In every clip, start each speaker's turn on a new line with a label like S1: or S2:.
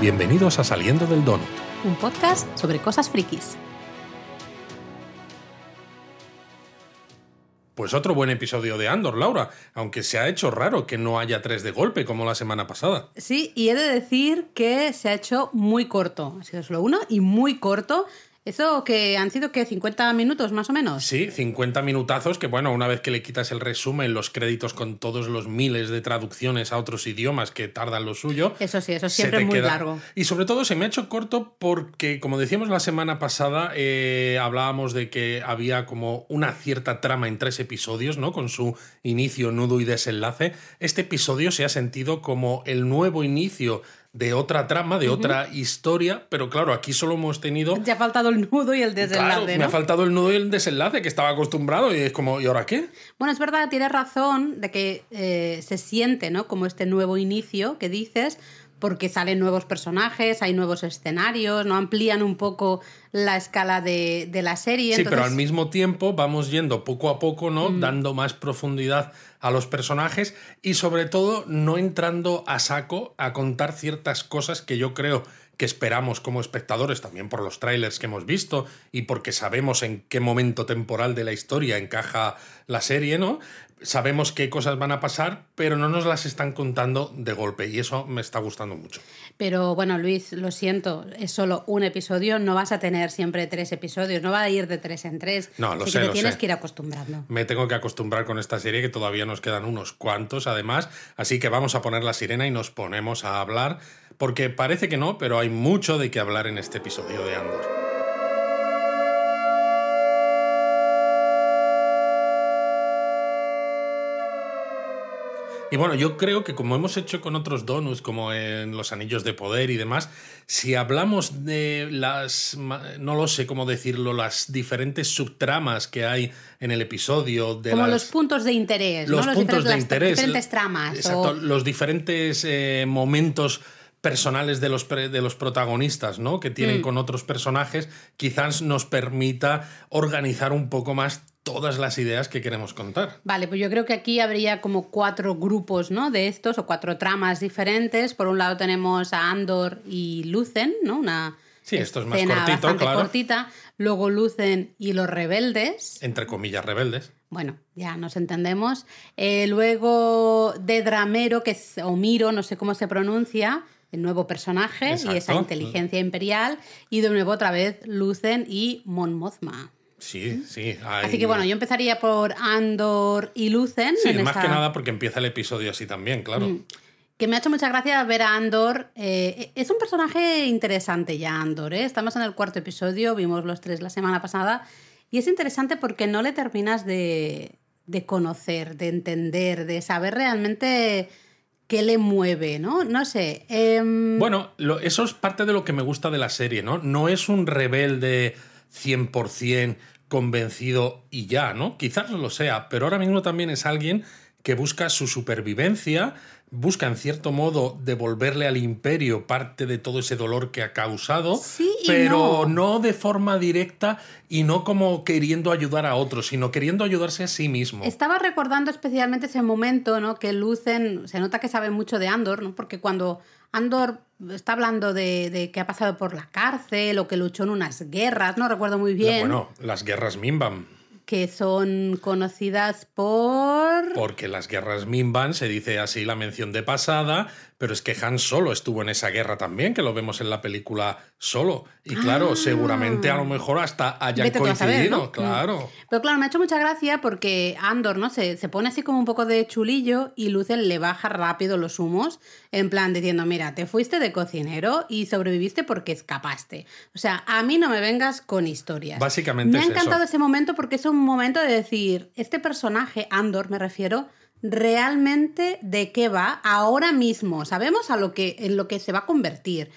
S1: Bienvenidos a Saliendo del Donut.
S2: Un podcast sobre cosas frikis.
S1: Pues otro buen episodio de Andor, Laura, aunque se ha hecho raro que no haya tres de golpe como la semana pasada.
S2: Sí, y he de decir que se ha hecho muy corto. Ha sido solo uno y muy corto. ¿Eso que han sido que 50 minutos más o menos?
S1: Sí, 50 minutazos que bueno, una vez que le quitas el resumen, los créditos con todos los miles de traducciones a otros idiomas que tardan lo suyo.
S2: Eso sí, eso es siempre muy largo.
S1: Y sobre todo se me ha hecho corto porque, como decíamos la semana pasada, eh, hablábamos de que había como una cierta trama en tres episodios, ¿no? Con su inicio, nudo y desenlace. Este episodio se ha sentido como el nuevo inicio de otra trama, de otra historia, pero claro, aquí solo hemos tenido...
S2: Te ha faltado el nudo y el desenlace.
S1: Claro, me ha faltado el nudo y el desenlace, que estaba acostumbrado y es como, ¿y ahora qué?
S2: Bueno, es verdad, tienes razón de que eh, se siente, ¿no? Como este nuevo inicio que dices, porque salen nuevos personajes, hay nuevos escenarios, no amplían un poco la escala de, la serie.
S1: Sí, pero al mismo tiempo vamos yendo poco a poco, ¿no? Mm. Dando más profundidad a los personajes y sobre todo no entrando a saco a contar ciertas cosas que yo creo que esperamos como espectadores, también por los trailers que hemos visto y porque sabemos en qué momento temporal de la historia encaja la serie, ¿no? Sabemos qué cosas van a pasar, pero no nos las están contando de golpe y eso me está gustando mucho.
S2: Pero bueno, Luis, lo siento, es solo un episodio, no vas a tener siempre tres episodios, no va a ir de tres en tres.
S1: No, lo
S2: sé.
S1: Que
S2: te tienes que ir acostumbrando.
S1: Me tengo que acostumbrar con esta serie que todavía nos quedan unos cuantos además, así que vamos a poner la sirena y nos ponemos a hablar, porque parece que no, pero hay mucho de qué hablar en este episodio de Andor. Y bueno, yo creo que como hemos hecho con otros donuts, como en los anillos de poder y demás, si hablamos de las, no lo sé cómo decirlo, las diferentes subtramas que hay en el episodio. De
S2: como los puntos de interés.
S1: Los, puntos de interés.
S2: diferentes tramas.
S1: Exacto, los diferentes eh, momentos personales de los, de los protagonistas, ¿no? Que tienen mm. con otros personajes, quizás nos permita organizar un poco más todas las ideas que queremos contar.
S2: Vale, pues yo creo que aquí habría como cuatro grupos, ¿no? De estos o cuatro tramas diferentes. Por un lado tenemos a Andor y Lucen, ¿no? Una
S1: sí, esto es más cortito, claro.
S2: cortita. Luego Lucen y los rebeldes.
S1: Entre comillas, rebeldes.
S2: Bueno, ya nos entendemos. Eh, luego de Dramero, que es Omiro, no sé cómo se pronuncia, el nuevo personaje y esa inteligencia imperial. Y de nuevo otra vez Lucen y Mon Mothma.
S1: Sí, sí.
S2: Así que bueno, yo empezaría por Andor y Lucen.
S1: Sí, más que nada porque empieza el episodio así también, claro. Mm.
S2: Que me ha hecho mucha gracia ver a Andor. Eh, es un personaje interesante ya, Andor. ¿eh? Estamos en el cuarto episodio, vimos los tres la semana pasada. Y es interesante porque no le terminas de, conocer, de entender, de saber realmente qué le mueve, ¿no? No sé. Em,
S1: bueno, eso es parte de lo que me gusta de la serie, ¿no? No es un rebelde 100% convencido y ya, ¿no? Quizás no lo sea, pero ahora mismo también es alguien que busca su supervivencia, busca en cierto modo devolverle al imperio parte de todo ese dolor que ha causado, pero no. de forma directa y no como queriendo ayudar a otros, sino queriendo ayudarse a sí mismo.
S2: Estaba recordando especialmente ese momento, ¿no? Que Lucen se nota que sabe mucho de Andor, ¿no? Porque cuando Andor está hablando de, que ha pasado por la cárcel o que luchó en unas guerras, no recuerdo muy bien.
S1: Bueno, las guerras Mimbam
S2: que son conocidas por...
S1: Porque las guerras Mimban se dice así la mención de pasada, pero es que Han Solo estuvo en esa guerra también, que lo vemos en la película Solo. Y claro, ah. seguramente a lo mejor hasta hayan coincidido, claro.
S2: Mm. Pero claro, me ha hecho mucha gracia porque Andor, ¿no? Se, se pone así como un poco de chulillo y Lucen le baja rápido los humos, en plan diciendo, mira, te fuiste de cocinero y sobreviviste porque escapaste. O sea, a mí no me vengas con historias.
S1: Básicamente.
S2: Me ha encantado ese momento porque es un momento de decir, este personaje, Andor me refiero, realmente de qué va ahora mismo. Sabemos a lo que, en lo que se va a convertir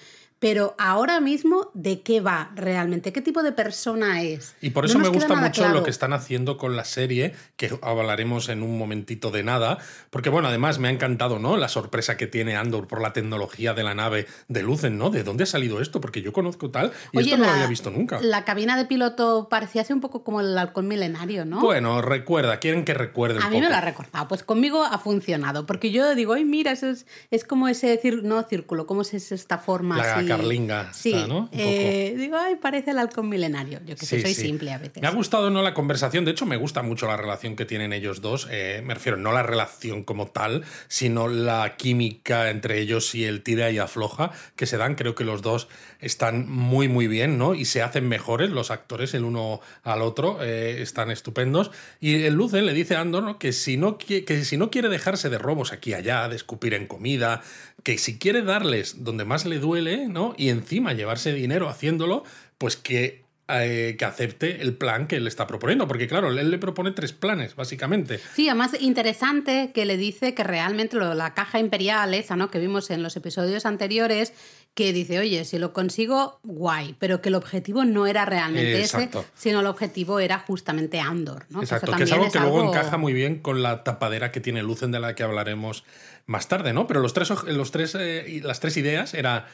S2: pero ahora mismo, ¿de qué va realmente? ¿Qué tipo de persona es?
S1: Y por eso me gusta mucho lo que están haciendo con la serie, que hablaremos en un momentito de nada, porque bueno, además me ha encantado, ¿no? La sorpresa que tiene Andor por la tecnología de la nave de Lucen, ¿no? ¿De dónde ha salido esto? Porque yo conozco tal y esto no lo había visto nunca.
S2: La cabina de piloto parecía así un poco como el halcón milenario, ¿no?
S1: Bueno, recuerda, quieren que recuerde.
S2: a mí me lo ha recordado, pues conmigo ha funcionado, porque yo digo, ay, mira, eso es, es como ese, no círculo, ¿cómo es esta forma
S1: la
S2: así?
S1: Carlinga,
S2: sí, ¿no? Eh, digo, ay, parece el halcón milenario. Yo que sé, soy simple a veces.
S1: Me ha gustado no la conversación, de hecho me gusta mucho la relación que tienen ellos dos. Eh, me refiero, no la relación como tal, sino la química entre ellos y el tira y afloja que se dan. Creo que los dos están muy, muy bien, ¿no? Y se hacen mejores los actores el uno al otro, eh, están estupendos. Y el Luce le dice a Andor que, si no, que si no quiere dejarse de robos aquí y allá, de escupir en comida, que si quiere darles donde más le duele, ¿no? Y encima llevarse dinero haciéndolo, pues que eh, que acepte el plan que él está proponiendo, porque claro, él le propone tres planes, básicamente.
S2: Sí, además interesante que le dice que realmente la caja imperial, esa, ¿no? Que vimos en los episodios anteriores, que dice, oye, si lo consigo, guay, pero que el objetivo no era realmente ese, sino el objetivo era justamente Andor, ¿no?
S1: Exacto, que, es algo que luego encaja muy bien con la tapadera que tiene Lucen de la que hablaremos más tarde, ¿no? Pero los tres, los tres, eh, las tres ideas era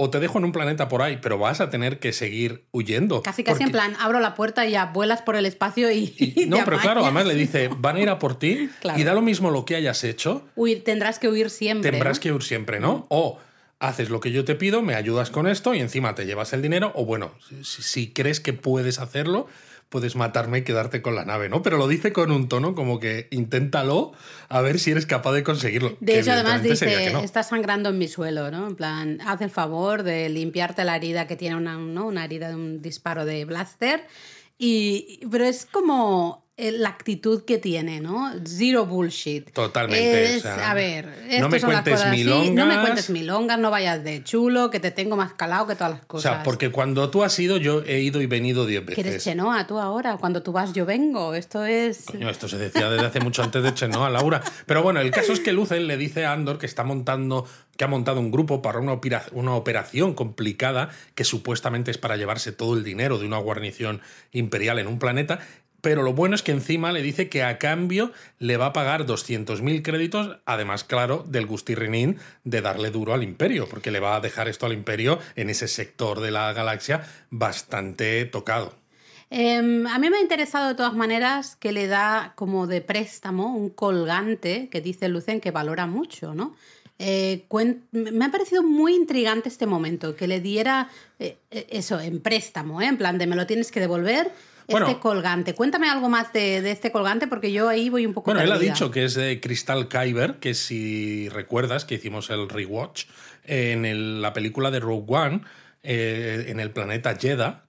S1: o te dejo en un planeta por ahí, pero vas a tener que seguir huyendo.
S2: Casi casi en plan, abro la puerta y ya vuelas por el espacio y...
S1: no, pero claro, además le dice, van a ir a por ti y da lo mismo lo que hayas hecho.
S2: Huir, tendrás que huir siempre.
S1: Tendrás que huir siempre, ¿no? O haces lo que yo te pido, me ayudas con esto y encima te llevas el dinero, o bueno, si crees que puedes hacerlo, puedes matarme y quedarte con la nave, ¿no? Pero lo dice con un tono como que inténtalo a ver si eres capaz de conseguirlo.
S2: De hecho, además dice, está sangrando en mi suelo, ¿no? En plan, haz el favor de limpiarte la herida que tiene una, ¿no? una herida de un disparo de blaster. Y, pero es como la actitud que tiene, ¿no? Zero bullshit.
S1: Totalmente.
S2: a ver, no me cuentes milongas. no me cuentes milongas, no vayas de chulo, que te tengo más calado que todas las cosas.
S1: O sea, porque cuando tú has ido, yo he ido y venido diez veces.
S2: ¿Quieres Chenoa tú ahora? Cuando tú vas, yo vengo. Esto es.
S1: Coño, esto se decía desde hace mucho antes de Chenoa, Laura. Pero bueno, el caso es que Lucen le dice a Andor que está montando que ha montado un grupo para una, una operación complicada que supuestamente es para llevarse todo el dinero de una guarnición imperial en un planeta pero lo bueno es que encima le dice que a cambio le va a pagar 200.000 créditos, además, claro, del gustirrinín de darle duro al imperio, porque le va a dejar esto al imperio en ese sector de la galaxia bastante tocado.
S2: Em, a mí me ha interesado de todas maneras que le da como de préstamo un colgante que dice Lucen que valora mucho, ¿no? Eh, me ha parecido muy intrigante este momento, que le diera eh, eh, eso en préstamo, en plan de me lo tienes que devolver este colgante. Cuéntame algo más de, este colgante porque yo ahí voy un poco
S1: Bueno, él ha dicho que es de Crystal Kyber, que si recuerdas que hicimos el rewatch en la película de Rogue One, eh, en el planeta Jeddah,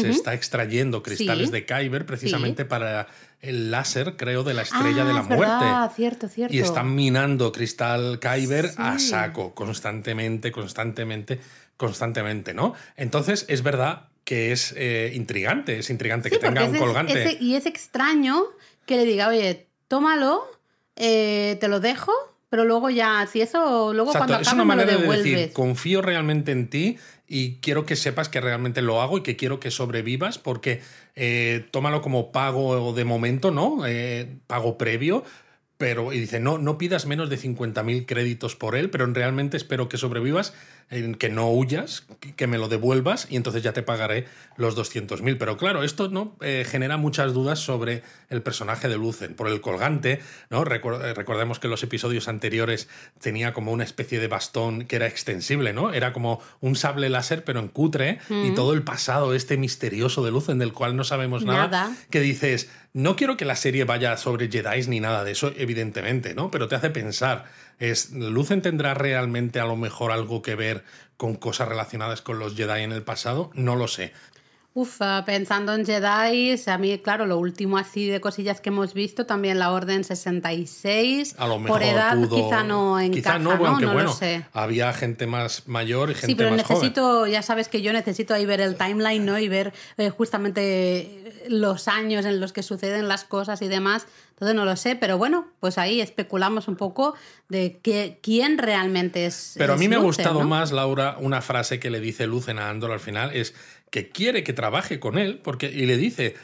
S1: se está extrayendo cristales de Kyber precisamente para el láser, creo, de la estrella de la muerte.
S2: Verdad, cierto, cierto.
S1: Y están minando cristal Kyber a saco, constantemente, constantemente, constantemente, ¿no? Entonces, es verdad que es eh, intrigante, es intrigante que tenga un colgante.
S2: y es extraño que le diga, oye, tómalo, eh, te lo dejo, pero luego ya, si eso, luego cuando acabe, es una manera de decir,
S1: confío realmente en ti y quiero que sepas que realmente lo hago y que quiero que sobrevivas porque eh, tómalo como pago de momento, ¿no? pago previo, pero y dice, no, no pidas menos de 50.000 créditos por él, pero realmente espero que sobrevivas en que no huyas, que me lo devuelvas y entonces ya te pagaré los 200.000. Pero claro, esto no eh, genera muchas dudas sobre el personaje de Lucen, por el colgante, ¿no? Eh, recordemos que en los episodios anteriores tenía como una especie de bastón que era extensible, ¿no? Era como un sable láser pero en cutre y todo el pasado este misterioso de Lucen del cual no sabemos nada, nada. que dices, no quiero que la serie vaya sobre Jedi ni nada de eso, evidentemente, ¿no? Pero te hace pensar es, ¿Lucen tendrá realmente a lo mejor algo que ver con cosas relacionadas con los Jedi en el pasado? No lo sé.
S2: Uf, ah, pensando en Jedi, a mí, claro, lo último así de cosillas que hemos visto, también la Orden 66.
S1: A lo mejor
S2: Por edad
S1: pudo-
S2: quizá no encaja,
S1: quizá no,
S2: ¿no?
S1: aunque
S2: No lo
S1: bueno,
S2: sé.
S1: había gente más mayor y gente
S2: Sí, pero
S1: más joven.
S2: necesito, ya sabes que yo necesito ahí ver el timeline, ¿no? Y ver eh, justamente los años en los que suceden las cosas y demás. Entonces no lo sé, pero bueno, pues ahí especulamos un poco de que, quién realmente es.
S1: Pero a
S2: es
S1: mí me ha
S2: Lucen,
S1: gustado
S2: ¿no?
S1: más, Laura, una frase que le dice Lucen a Andor al final, es que quiere que trabaje con él, porque, y le dice,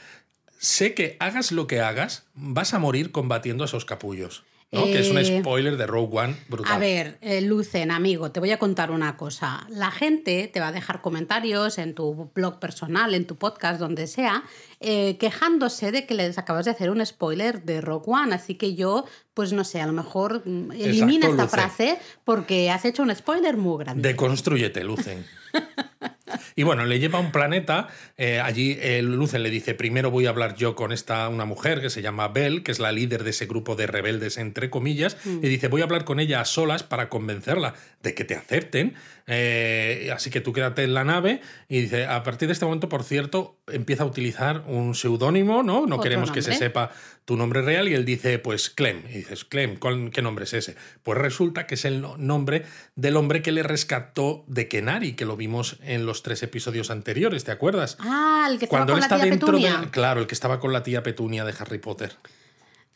S1: sé que hagas lo que hagas, vas a morir combatiendo a esos capullos. ¿no? Que es un
S2: Eh,
S1: spoiler de Rogue One brutal.
S2: A ver, eh, Lucen, amigo, te voy a contar una cosa. La gente te va a dejar comentarios en tu blog personal, en tu podcast, donde sea, eh, quejándose de que les acabas de hacer un spoiler de Rock One. Así que yo, pues no sé, a lo mejor mm, elimina
S1: Exacto,
S2: esta frase porque has hecho un spoiler muy grande.
S1: Deconstrúyete, Lucen. Y bueno, le lleva a un planeta. eh, allí eh, Lucen le dice: Primero voy a hablar yo con esta una mujer que se llama Bell, que es la líder de ese grupo de rebeldes, entre comillas. Y dice: Voy a hablar con ella a solas para convencerla de que te acepten. eh, así que tú quédate en la nave. Y dice: A partir de este momento, por cierto, empieza a utilizar un seudónimo, ¿no? No queremos que se sepa tu nombre real. Y él dice: Pues Clem. Y dices: Clem, ¿cuál- ¿qué nombre es ese? Pues resulta que es el no- nombre del hombre que le rescató de Kenari, que lo vimos en los tres episodios anteriores, ¿te acuerdas?
S2: Ah, el que estaba
S1: Cuando
S2: con
S1: él
S2: la
S1: está
S2: tía
S1: dentro
S2: Petunia.
S1: de. Claro, el que estaba con la tía Petunia de Harry Potter.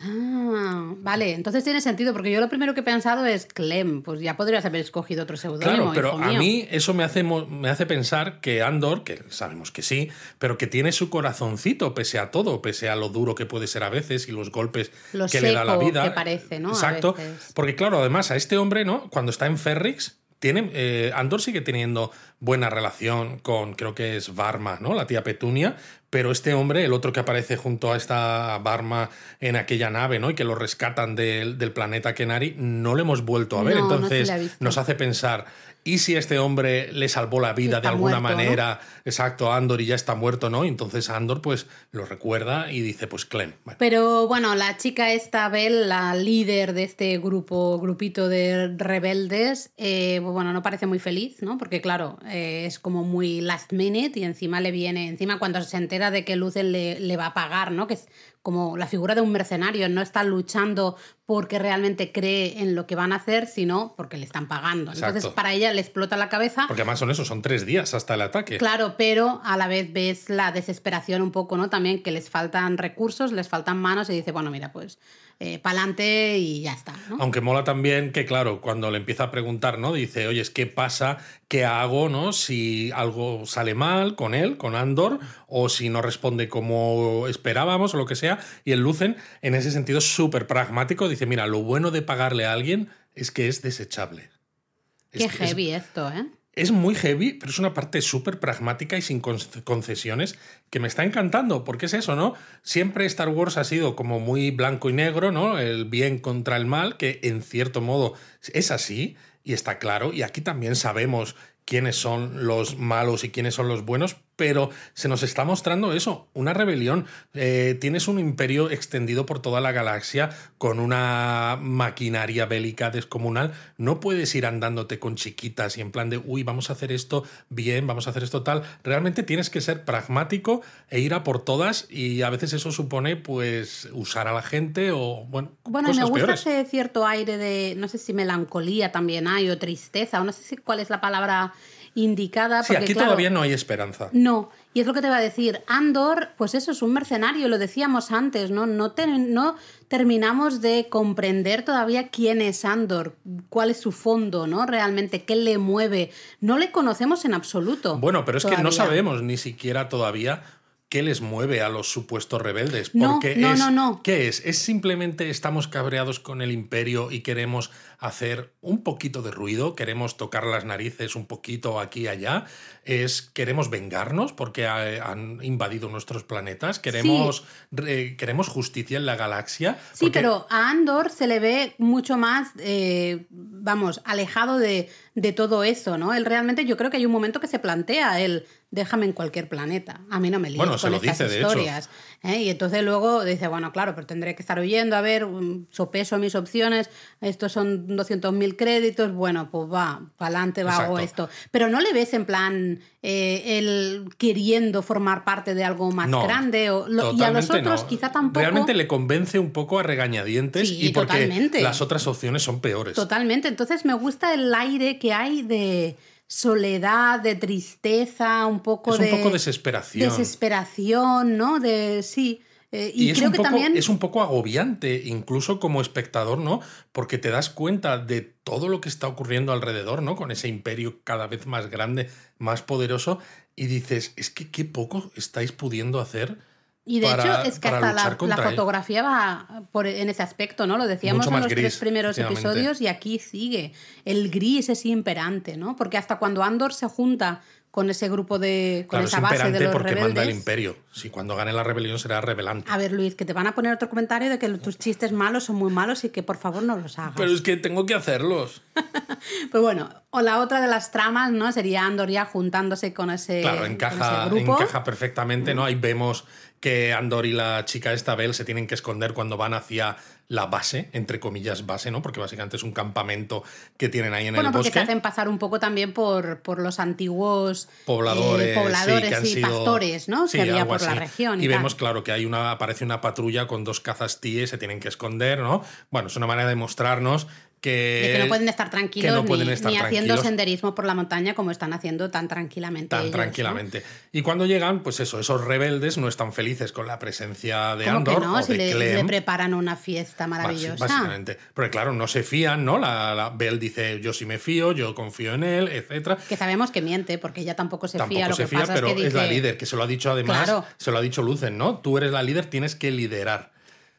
S2: Ah, vale, entonces tiene sentido, porque yo lo primero que he pensado es Clem, pues ya podrías haber escogido otro seudónimo.
S1: Claro, pero
S2: hijo
S1: a mí eso me hace, me hace pensar que Andor, que sabemos que sí, pero que tiene su corazoncito pese a todo, pese a lo duro que puede ser a veces y los golpes
S2: Lo
S1: que le da la vida.
S2: que parece, ¿no?
S1: Exacto. Porque claro, además a este hombre, ¿no? Cuando está en Ferrix, tiene, eh, Andor sigue teniendo buena relación con, creo que es Barma, ¿no? La tía Petunia. Pero este hombre, el otro que aparece junto a esta Barma en aquella nave, ¿no? Y que lo rescatan del, del planeta Kenari, no lo hemos vuelto a ver.
S2: No,
S1: Entonces nos hace pensar, ¿y si este hombre le salvó la vida de alguna
S2: muerto, ¿no?
S1: manera? Exacto, Andor y ya está muerto, ¿no? Y entonces Andor pues lo recuerda y dice, pues Clem. Bueno,
S2: Pero bueno, la chica esta, Bell, la líder de este grupo, grupito de rebeldes, eh, bueno, no parece muy feliz, ¿no? Porque claro, eh, es como muy last minute y encima le viene, encima cuando se entera de que Lucen le, le va a pagar, ¿no? Que es como la figura de un mercenario, no está luchando porque realmente cree en lo que van a hacer, sino porque le están pagando. Entonces para ella le explota la cabeza.
S1: porque además son eso, son tres días hasta el ataque.
S2: Claro, pero a la vez ves la desesperación un poco, ¿no? También que les faltan recursos, les faltan manos y dice, bueno, mira, pues eh, pa'lante y ya está, ¿no?
S1: Aunque mola también que, claro, cuando le empieza a preguntar, ¿no? Dice, oye, ¿qué pasa? ¿Qué hago, no? Si algo sale mal con él, con Andor, o si no responde como esperábamos o lo que sea. Y el Lucen, en ese sentido, es súper pragmático. Dice, mira, lo bueno de pagarle a alguien es que es desechable.
S2: Qué
S1: Es- es-
S2: heavy esto, ¿eh?
S1: Es muy heavy, pero es una parte súper pragmática y sin con- concesiones que me está encantando, porque es eso, ¿no? Siempre Star Wars ha sido como muy blanco y negro, ¿no? El bien contra el mal, que en cierto modo es así y está claro, y aquí también sabemos quiénes son los malos y quiénes son los buenos, pero se nos está mostrando eso, una rebelión. Eh, tienes un imperio extendido por toda la galaxia con una maquinaria bélica descomunal. No puedes ir andándote con chiquitas y en plan de, uy, vamos a hacer esto bien, vamos a hacer esto tal. Realmente tienes que ser pragmático e ir a por todas y a veces eso supone pues usar a la gente o, bueno,
S2: Bueno, me gusta
S1: peores.
S2: ese cierto aire de, no sé si melancolía también hay, o tristeza, o no sé si cuál es la palabra indicada.
S1: Sí,
S2: porque,
S1: aquí
S2: claro,
S1: todavía no hay esperanza.
S2: No, y es lo que te va a decir. Andor, pues eso es un mercenario, lo decíamos antes, ¿no? No, te- no terminamos de comprender todavía quién es Andor, cuál es su fondo, ¿no? Realmente, qué le mueve. No le conocemos en absoluto.
S1: Bueno, pero es que no sabemos ni siquiera todavía qué les mueve a los supuestos rebeldes.
S2: No,
S1: Porque
S2: no,
S1: es,
S2: no, no.
S1: ¿Qué es? ¿Es simplemente estamos cabreados con el imperio y queremos hacer un poquito de ruido? ¿Queremos tocar las narices un poquito aquí y allá? ¿Es queremos vengarnos porque ha- han invadido nuestros planetas? ¿Queremos, re- ¿Queremos justicia en la galaxia?
S2: Sí,
S1: Porque-
S2: pero a Andor se le ve mucho más, eh, vamos, alejado de, de todo eso, ¿no? Él realmente, yo creo que hay un momento que se plantea él déjame en cualquier planeta. A mí no me líes
S1: Bueno, se
S2: con
S1: lo
S2: estas
S1: dice,
S2: historias. ¿eh? Y entonces luego dice, bueno, claro, pero tendré que estar oyendo, a ver, um, sopeso mis opciones, estos son 200.000 créditos, bueno, pues va, para adelante va, hago esto. Pero no le ves en plan eh, él queriendo formar parte de algo más
S1: No,
S2: grande. O, lo- y a los
S1: totalmente
S2: otros
S1: no.
S2: quizá tampoco.
S1: Realmente le convence un poco a regañadientes
S2: Sí,
S1: y porque
S2: totalmente.
S1: las otras opciones son peores.
S2: Totalmente. Entonces me gusta el aire que hay de soledad, de tristeza, un poco
S1: Es un
S2: de.
S1: poco desesperación.
S2: Desesperación, ¿no? De. Sí. Eh, y,
S1: Y, es,
S2: creo
S1: un
S2: que
S1: poco,
S2: también.
S1: es un poco agobiante, incluso como espectador, ¿no? Porque te das cuenta de todo lo que está ocurriendo alrededor, ¿no? Con ese imperio cada vez más grande, más poderoso, y dices, es que qué poco estáis pudiendo hacer.
S2: Y de
S1: para-
S2: hecho es que hasta la, la
S1: él.
S2: fotografía va por, en ese aspecto, ¿no? Lo decíamos en los tres primeros episodios y aquí sigue. El gris es imperante, ¿no? Porque hasta cuando Andor se junta con ese grupo de. con
S1: Claro,
S2: esa
S1: es
S2: base de los
S1: porque
S2: rebeldes.
S1: manda el imperio. Si cuando gane la rebelión será rebelante.
S2: A ver, Luis, que te van a poner otro comentario de que tus chistes malos son muy malos y que por favor no los hagas.
S1: Pero es que tengo que hacerlos.
S2: Pues bueno, o la otra de las tramas, ¿no? Sería Andor ya juntándose con ese,
S1: Claro, encaja,
S2: ese grupo.
S1: encaja perfectamente, ¿no? Ahí vemos que Andor y la chica esta Bell se tienen que esconder cuando van hacia la base, entre comillas base, ¿no? Porque básicamente es un campamento que tienen ahí en
S2: Bueno,
S1: el
S2: porque
S1: bosque.
S2: se hacen pasar un poco también por, por los antiguos
S1: pobladores,
S2: eh,
S1: sí,
S2: pobladores
S1: que han
S2: y
S1: sido-
S2: pastores, ¿no?
S1: Sí,
S2: que había por la región. Y,
S1: vemos, claro, que hay una, aparece una patrulla con dos cazas TIE, se tienen que esconder, ¿no? Bueno, es una manera de mostrarnos que,
S2: de que no pueden estar tranquilos ni,
S1: pueden estar
S2: ni haciendo senderismo por la montaña como están haciendo tan tranquilamente.
S1: tan
S2: ellos, ¿no?
S1: tranquilamente. Y cuando llegan, pues eso, esos rebeldes no están felices con la presencia de
S2: ¿Cómo
S1: Andor
S2: que no?
S1: o
S2: Si
S1: de
S2: le,
S1: Clem.
S2: le preparan una fiesta maravillosa.
S1: Básicamente. Porque claro, no se fían, ¿no? La, la Bell dice, yo sí me fío, yo confío en él, etcétera.
S2: Que sabemos que miente, porque ella tampoco se
S1: Tampoco
S2: fía. Lo
S1: se
S2: que
S1: fía,
S2: pasa
S1: pero
S2: es que
S1: es la líder, que se lo ha dicho además,
S2: Claro.
S1: se lo ha dicho Lucen, ¿no? Tú eres la líder, tienes que liderar.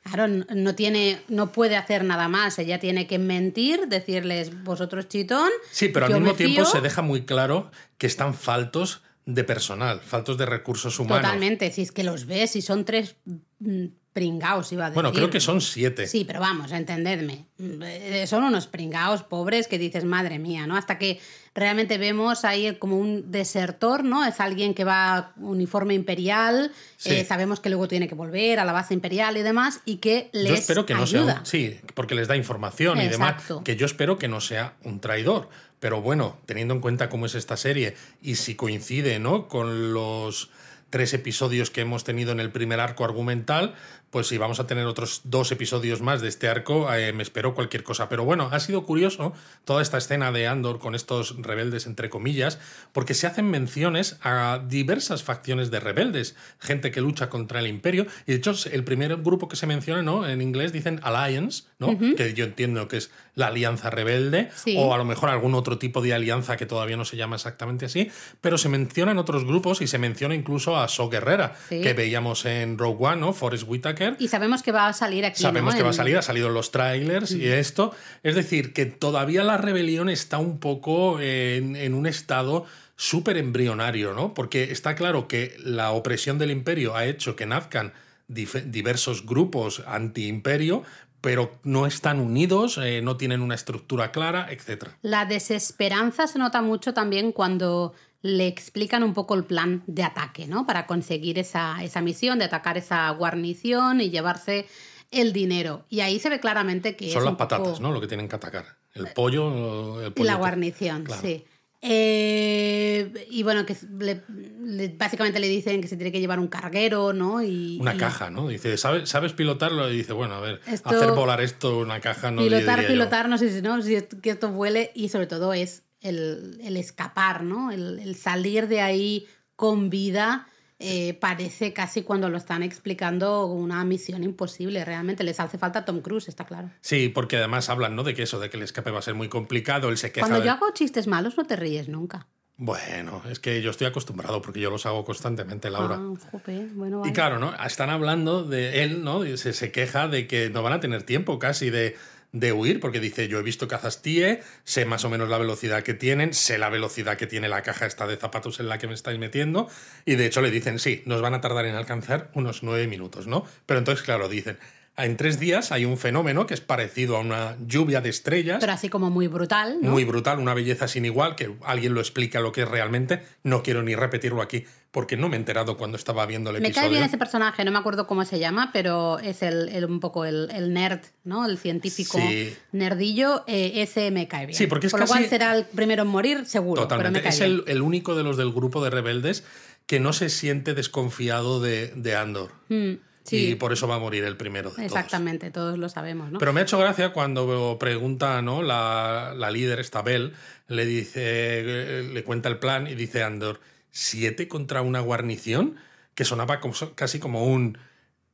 S2: Claro, no tiene, no puede hacer nada más. Ella tiene que mentir, decirles vosotros chitón.
S1: Sí, pero al mismo tiempo
S2: fío".
S1: se deja muy claro que están faltos de personal, faltos de recursos humanos.
S2: Totalmente, si es que los ves, si son tres mm, pringaos, iba a decir.
S1: Bueno, creo que son siete.
S2: Sí, pero vamos, entendedme. Mm, eh, Son unos pringaos pobres que dices, madre mía, ¿no? Hasta que realmente vemos ahí como un desertor, ¿no? Es alguien que va uniforme imperial,
S1: Sí.
S2: eh, sabemos que luego tiene que volver a la base imperial y demás, y que les
S1: Yo espero que no
S2: ayuda.
S1: sea un, sí, porque les da información y demás, que yo espero que no sea un traidor. Pero bueno, teniendo en cuenta cómo es esta serie y si coincide, ¿no? con los tres episodios que hemos tenido en el primer arco argumental, pues si vamos a tener otros dos episodios más de este arco, eh, me espero cualquier cosa. Pero bueno, ha sido curioso toda esta escena de Andor con estos rebeldes, entre comillas, porque se hacen menciones a diversas facciones de rebeldes, gente que lucha contra el imperio. Y de hecho, el primer grupo que se menciona, ¿no? En inglés dicen Alliance, ¿no? Que yo entiendo que es la alianza rebelde,
S2: Sí.
S1: o a lo mejor algún otro tipo de alianza que todavía no se llama exactamente así, pero se mencionan otros grupos y se menciona incluso a So Guerrera,
S2: Sí.
S1: que veíamos en Rogue One, ¿no? Forrest Whitaker.
S2: Y sabemos que va a salir aquí.
S1: Sabemos
S2: ¿no?
S1: que va a salir, ha salido los trailers y esto. Es decir, que todavía la rebelión está un poco en, en un estado súper embrionario, ¿no? Porque está claro que la opresión del imperio ha hecho que nazcan diversos grupos anti-imperio, pero no están unidos, eh, no tienen una estructura clara, etc.
S2: La desesperanza se nota mucho también cuando le explican un poco el plan de ataque, ¿no? Para conseguir esa, esa misión de atacar esa guarnición y llevarse el dinero. Y ahí se ve claramente que
S1: Son
S2: es
S1: las
S2: poco-
S1: patatas, ¿no? Lo que tienen que atacar. El pollo, el pollo
S2: la guarnición,
S1: Claro.
S2: sí. Eh, y bueno, que le- le- básicamente le dicen que se tiene que llevar un carguero, ¿no? Y,
S1: Una
S2: y
S1: caja, ¿no? Dice, ¿sabes, ¿sabes pilotarlo? Y dice, bueno, a ver,
S2: Esto-
S1: hacer volar esto, una caja, no
S2: pilotar,
S1: diría yo.
S2: pilotar, no sé si no, si es- que esto vuele y sobre todo es el, el escapar, ¿no? El, el salir de ahí con vida. eh, parece casi cuando lo están explicando una misión imposible. Realmente les hace falta Tom Cruise, está claro.
S1: Sí, porque además hablan, ¿no? De que eso, de que el escape va a ser muy complicado, él se queja.
S2: Cuando
S1: de-
S2: yo hago chistes malos no te ríes nunca.
S1: Bueno, es que yo estoy acostumbrado porque yo los hago constantemente, Laura.
S2: Ah, jope, bueno,
S1: Y claro, ¿no? Están hablando de él, ¿no? Y Se, se queja de que no van a tener tiempo casi de, de huir, porque dice, yo he visto cazas TIE, sé más o menos la velocidad que tienen, sé la velocidad que tiene la caja esta de zapatos en la que me estáis metiendo, y de hecho le dicen, sí, nos van a tardar en alcanzar unos nueve minutos, ¿no? Pero entonces, claro, dicen, en tres días hay un fenómeno que es parecido a una lluvia de estrellas.
S2: Pero así como muy brutal. ¿no?
S1: Muy brutal, una belleza sin igual, que alguien lo explica lo que es realmente. No quiero ni repetirlo aquí porque no me he enterado cuando estaba viendo el
S2: me
S1: episodio.
S2: cae bien ese personaje, no me acuerdo cómo se llama, pero es el, el- un poco el, el nerd, ¿no? El científico
S1: Sí.
S2: nerdillo. eh, ese me cae bien.
S1: Sí, porque es
S2: Por lo
S1: casi-
S2: cual será el primero en morir, seguro.
S1: Totalmente.
S2: Pero me cae
S1: Es
S2: bien.
S1: el, el único de los del grupo de rebeldes que no se siente desconfiado de, de Andor.
S2: Mm, sí,
S1: Y por eso va a morir el primero de
S2: exactamente, todos lo sabemos, ¿no?
S1: Pero me ha hecho gracia cuando pregunta, ¿no? La, la líder, esta Bell, le dice, le cuenta el plan y dice Andor, ¿siete contra una guarnición? Que sonaba como- casi como un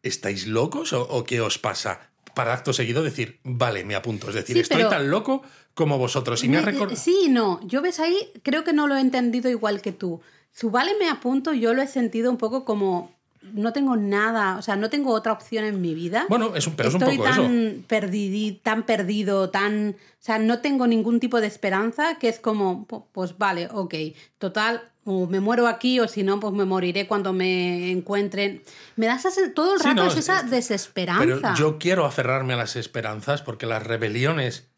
S1: ¿estáis locos o, o qué os pasa? Para acto seguido decir, vale, me apunto. Es decir,
S2: Sí,
S1: estoy tan loco como vosotros. Y me.
S2: Sí, no. Yo ves ahí, creo que no lo he entendido igual que tú. Su vale me apunto, yo lo he sentido un poco como no tengo nada, o sea, no tengo otra opción en mi vida.
S1: Bueno, es un, pero
S2: Estoy
S1: es un poco
S2: tan
S1: eso.
S2: tan perdido, tan, o sea, no tengo ningún tipo de esperanza que es como, pu- pues vale, ok, total, o me muero aquí o si no, pues me moriré cuando me encuentren. Me das todo el
S1: Sí,
S2: rato
S1: no,
S2: es esa
S1: es-
S2: desesperanza.
S1: Pero yo quiero aferrarme a las esperanzas porque las rebeliones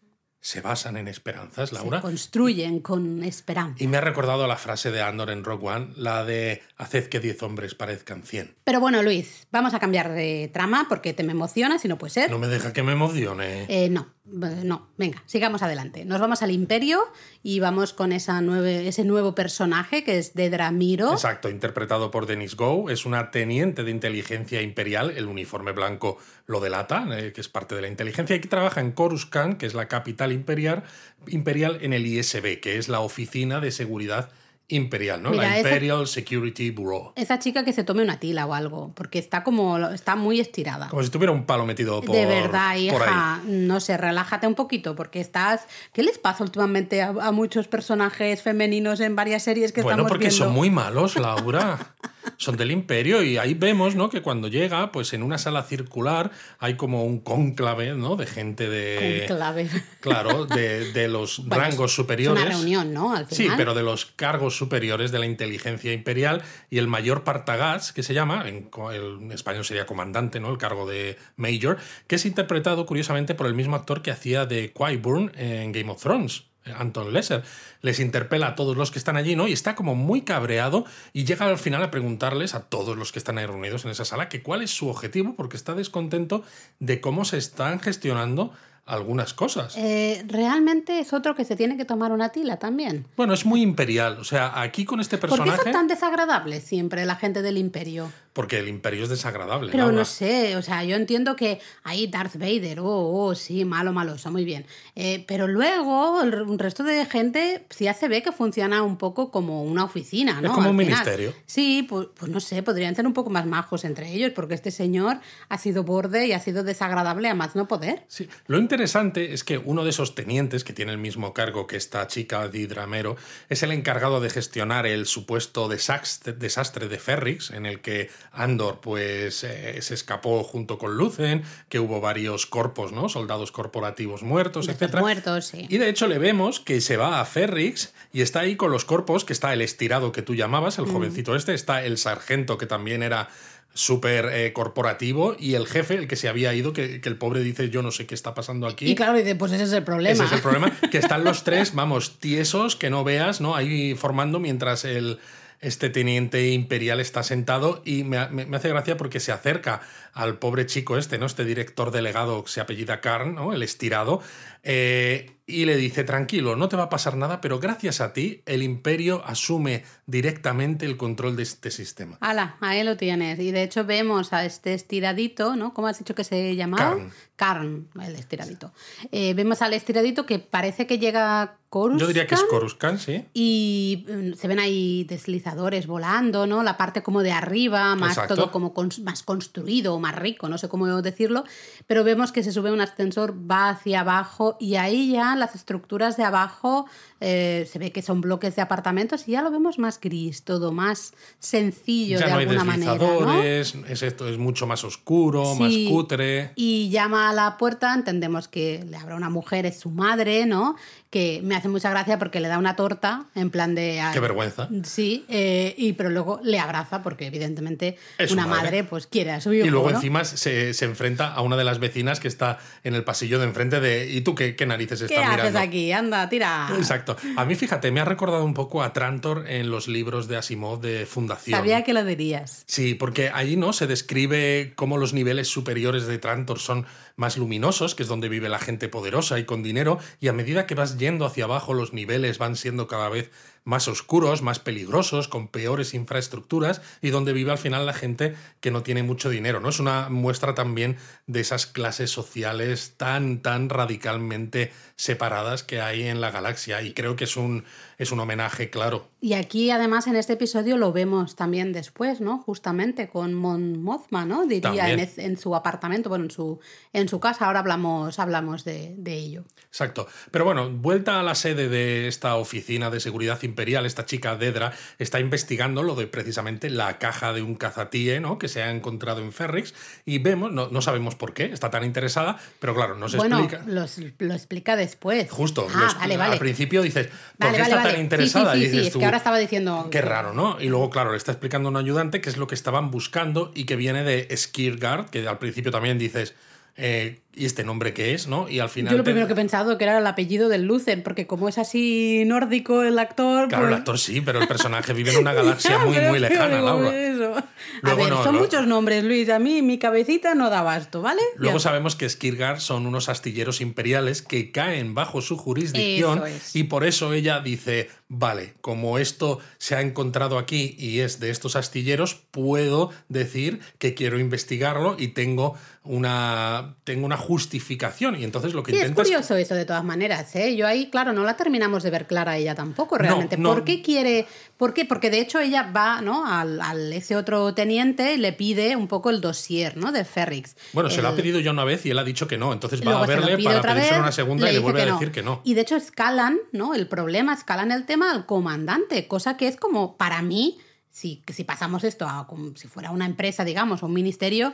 S1: se basan en esperanzas,
S2: Se
S1: Laura.
S2: construyen con esperanza.
S1: Y me ha recordado la frase de Andor en Rogue One, la de haced que diez hombres parezcan cien.
S2: Pero bueno, Luis, vamos a cambiar de trama porque te me emocionas y no puede ser.
S1: No me deja que me emocione.
S2: Eh, no, no, venga, sigamos adelante. Nos vamos al Imperio y vamos con esa nueve, ese nuevo personaje que es Dedra Miro.
S1: Exacto, interpretado por Dennis Go. Es una teniente de inteligencia imperial. El uniforme blanco lo delata, eh, que es parte de la inteligencia, y que trabaja en Coruscant, que es la capital imperial, imperial en el ISB, que es la oficina de seguridad imperial, ¿no?
S2: Mira,
S1: la
S2: esa-
S1: Imperial Security Bureau.
S2: Esa chica que se tome una tila o algo, porque está como, está muy estirada.
S1: Como si tuviera un palo metido por,
S2: de verdad,
S1: por ahí.
S2: hija, no sé, relájate un poquito, porque estás... ¿Qué les pasa últimamente a, a muchos personajes femeninos en varias series que
S1: Bueno,
S2: estamos
S1: porque
S2: viendo?
S1: son muy malos, Laura. son del imperio y ahí vemos, ¿no? Que cuando llega, pues en una sala circular hay como un cónclave, ¿no? De gente de...
S2: Conclave.
S1: Claro, de, de los
S2: Bueno,
S1: rangos
S2: es
S1: superiores.
S2: una reunión, ¿no? Al
S1: Sí, pero de los cargos superiores de la inteligencia imperial y el mayor Partagás, que se llama, en, en español sería comandante, ¿no? El cargo de Major, que es interpretado curiosamente por el mismo actor que hacía de Qyburn en Game of Thrones. Anton Lesser les interpela a todos los que están allí, ¿no? Y está como muy cabreado y llega al final a preguntarles a todos los que están ahí reunidos en esa sala que cuál es su objetivo porque está descontento de cómo se están gestionando algunas cosas.
S2: Eh, realmente es otro que se tiene que tomar una tila también.
S1: Bueno, es muy imperial. O sea, aquí con este
S2: ¿Por qué
S1: personaje.
S2: son tan desagradables siempre la gente del imperio?
S1: Porque el imperio es desagradable.
S2: Pero
S1: Laura.
S2: no sé, o sea, yo entiendo que ahí Darth Vader, oh, oh, sí, malo, maloso, muy bien. Eh, pero luego el resto de gente sí ya se ve que funciona un poco como una oficina, ¿no?
S1: Es como
S2: Al
S1: un
S2: final.
S1: ministerio.
S2: Sí, pues, pues no sé, podrían ser un poco más majos entre ellos, porque este señor ha sido borde y ha sido desagradable a más no poder.
S1: Sí. Lo interesante es que uno de esos tenientes, que tiene el mismo cargo que esta chica Didramero, es el encargado de gestionar el supuesto desastre, desastre de Ferrix, en el que Andor pues, eh, se escapó junto con Lucen, que hubo varios corpos, ¿no? soldados corporativos muertos, etc.
S2: muertos, sí.
S1: Y de hecho le vemos que se va a Ferrix y está ahí con los corpos, que está el estirado que tú llamabas,
S2: Mm.
S1: el jovencito este, está el sargento que también era súper eh, corporativo y el jefe, el que se había ido, que, que el pobre dice yo no sé qué está pasando aquí.
S2: Y claro, dice, pues ese es el problema.
S1: Ese es el problema, que están los tres, vamos, tiesos, que no veas, ¿no? Ahí formando mientras el, este teniente imperial está sentado y me, me- hace gracia porque se acerca al pobre chico este, ¿no? Este director delegado que se apellida Karn, ¿no? El estirado, eh, y le dice, tranquilo, no te va a pasar nada, pero gracias a ti el imperio asume directamente el control de este sistema.
S2: Ala, ahí lo tienes. Y de hecho vemos a este estiradito, ¿no? ¿Cómo has dicho que se llamaba?
S1: Karn.
S2: Karn, el estiradito. Eh, vemos al estiradito que parece que llega a Coruscant.
S1: Yo diría que es Coruscant, sí.
S2: Y mm, se ven ahí deslizadores volando, ¿no? La parte como de arriba, más
S1: Exacto.
S2: todo como más construido, más rico, no sé cómo decirlo. Pero vemos que se sube un ascensor, va hacia abajo y ahí ya las estructuras de abajo eh, se ve que son bloques de apartamentos y ya lo vemos más gris, todo más sencillo
S1: Ya
S2: de
S1: no hay
S2: alguna manera. ¿no?
S1: deslizadores, es esto es mucho más oscuro,
S2: Sí.
S1: más cutre.
S2: Y llama a la puerta, entendemos que le abre una mujer, es su madre, ¿no? que me hace mucha gracia porque le da una torta en plan de...
S1: Qué vergüenza.
S2: Sí, eh, y pero luego le abraza porque evidentemente una madre. pues quiere a su hijo.
S1: Y luego encima se, se, enfrenta a una de las vecinas que está en el pasillo de enfrente de ¿y tú qué, qué narices estás mirando?
S2: ¿Qué haces aquí? Anda, tira.
S1: Exacto. A mí fíjate, me ha recordado un poco a Trantor en los libros de Asimov de Fundación.
S2: Sabía que lo dirías.
S1: Sí, porque allí no se describe cómo los niveles superiores de Trantor son más luminosos, que es donde vive la gente poderosa y con dinero, y a medida que vas yendo hacia abajo los niveles van siendo cada vez más oscuros, más peligrosos, con peores infraestructuras y donde vive al final la gente que no tiene mucho dinero. ¿no? Es una muestra también de esas clases sociales tan, tan radicalmente separadas que hay en la galaxia y creo que es un, es un homenaje claro.
S2: Y aquí además en este episodio lo vemos también después, ¿no? Justamente con Mon Mothma, ¿no? Diría en, su apartamento, bueno, en su, en su casa, ahora hablamos, hablamos de, de, ello.
S1: Exacto. Pero bueno, vuelta a la sede de esta oficina de seguridad imperial, esta chica Dedra está investigando lo de precisamente la caja de un cazatíe, ¿no? Que se ha encontrado en Ferrix y vemos, no, no sabemos por qué, está tan interesada, pero claro, no se
S2: bueno,
S1: explica.
S2: Lo, lo explica después.
S1: Justo, ah, al principio dices, ¿por qué está tan interesada?
S2: Sí, sí, sí, es que ahora estaba diciendo...
S1: Qué raro, ¿no? Y luego, claro, le está explicando a un ayudante qué es lo que estaban buscando y que viene de Skirgard, que al principio también dices... Eh, ¿y este nombre qué es? ¿no? Y al final.
S2: Yo lo primero que he pensado que era el apellido del Lucen, porque como es así nórdico el actor.
S1: Claro, el pues actor sí, pero el personaje vive en una galaxia muy, muy lejana, Laura.
S2: a ver, son muchos nombres, Luis. A mí mi cabecita no da basto, ¿vale?
S1: Luego sabemos que Skirgar son unos astilleros imperiales que caen bajo su jurisdicción y por eso ella dice: Vale, como esto se ha encontrado aquí y es de estos astilleros, puedo decir que quiero investigarlo y tengo una, tengo una justificación. Y entonces lo que
S2: sí,
S1: Es
S2: curioso eso de todas maneras. ¿eh? Yo ahí, claro, no la terminamos de ver clara ella tampoco realmente. ¿Por qué quiere.? ¿Por qué? Porque de hecho ella va ¿no? al, ese otro teniente y le pide un poco el dossier ¿no? de Ferrix.
S1: Bueno, se lo ha pedido ya una vez y él ha dicho que no. Entonces va a verle para pedirse una segunda y le vuelve a decir que no.
S2: Y de hecho escalan, ¿no? El problema, escalan el tema al comandante, cosa que es como para mí. Si, si pasamos esto a como si fuera una empresa, digamos, o un ministerio,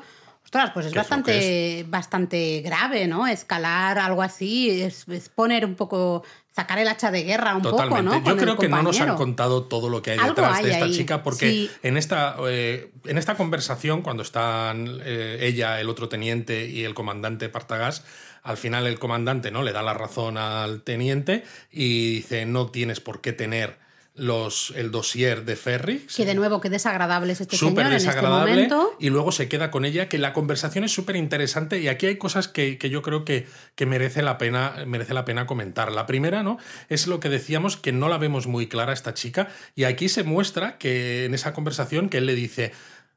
S2: Ostras, pues es bastante, bastante grave, ¿no? Escalar algo así, es, poner un poco, sacar el hacha de guerra un poco, ¿no?
S1: Yo creo que no nos han contado todo lo que hay detrás de esta chica, porque en, esta, eh, en esta conversación, cuando están eh, ella, el otro teniente y el comandante Partagás, al final el comandante no le da la razón al teniente y dice, no tienes por qué tener los, el dossier de Ferry.
S2: Que de nuevo, qué desagradable es este señor en este momento.
S1: Y luego se queda con ella, que la conversación es súper interesante y aquí hay cosas que, yo creo que, que, merece, la pena, merece la pena comentar. La primera, ¿no? Es lo que decíamos, que no la vemos muy clara esta chica y aquí se muestra que en esa conversación que él le dice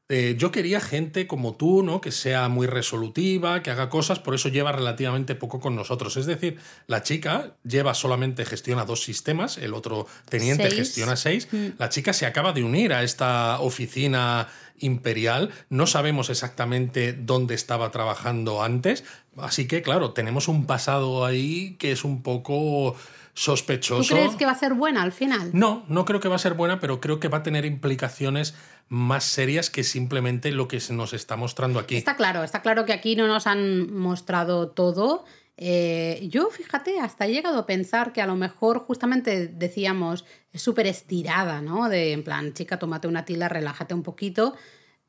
S1: eh, yo quería gente como tú, ¿no? Que sea muy resolutiva, que haga cosas, por eso lleva relativamente poco con nosotros. Es decir, la chica lleva solamente gestiona dos sistemas, el otro teniente gestiona seis. Mm. La chica se acaba de unir a esta oficina imperial. No sabemos exactamente dónde estaba trabajando antes. Así que, claro, tenemos un pasado ahí que es un poco sospechoso.
S2: ¿Tú crees que va a ser buena al final?
S1: No, no creo que va a ser buena, pero creo que va a tener implicaciones más serias que simplemente lo que se nos está mostrando aquí.
S2: Está claro, está claro que aquí no nos han mostrado todo. Eh, yo, fíjate, hasta he llegado a pensar que a lo mejor justamente decíamos, es súper estirada, ¿no? De en plan, chica, tómate una tila, relájate un poquito.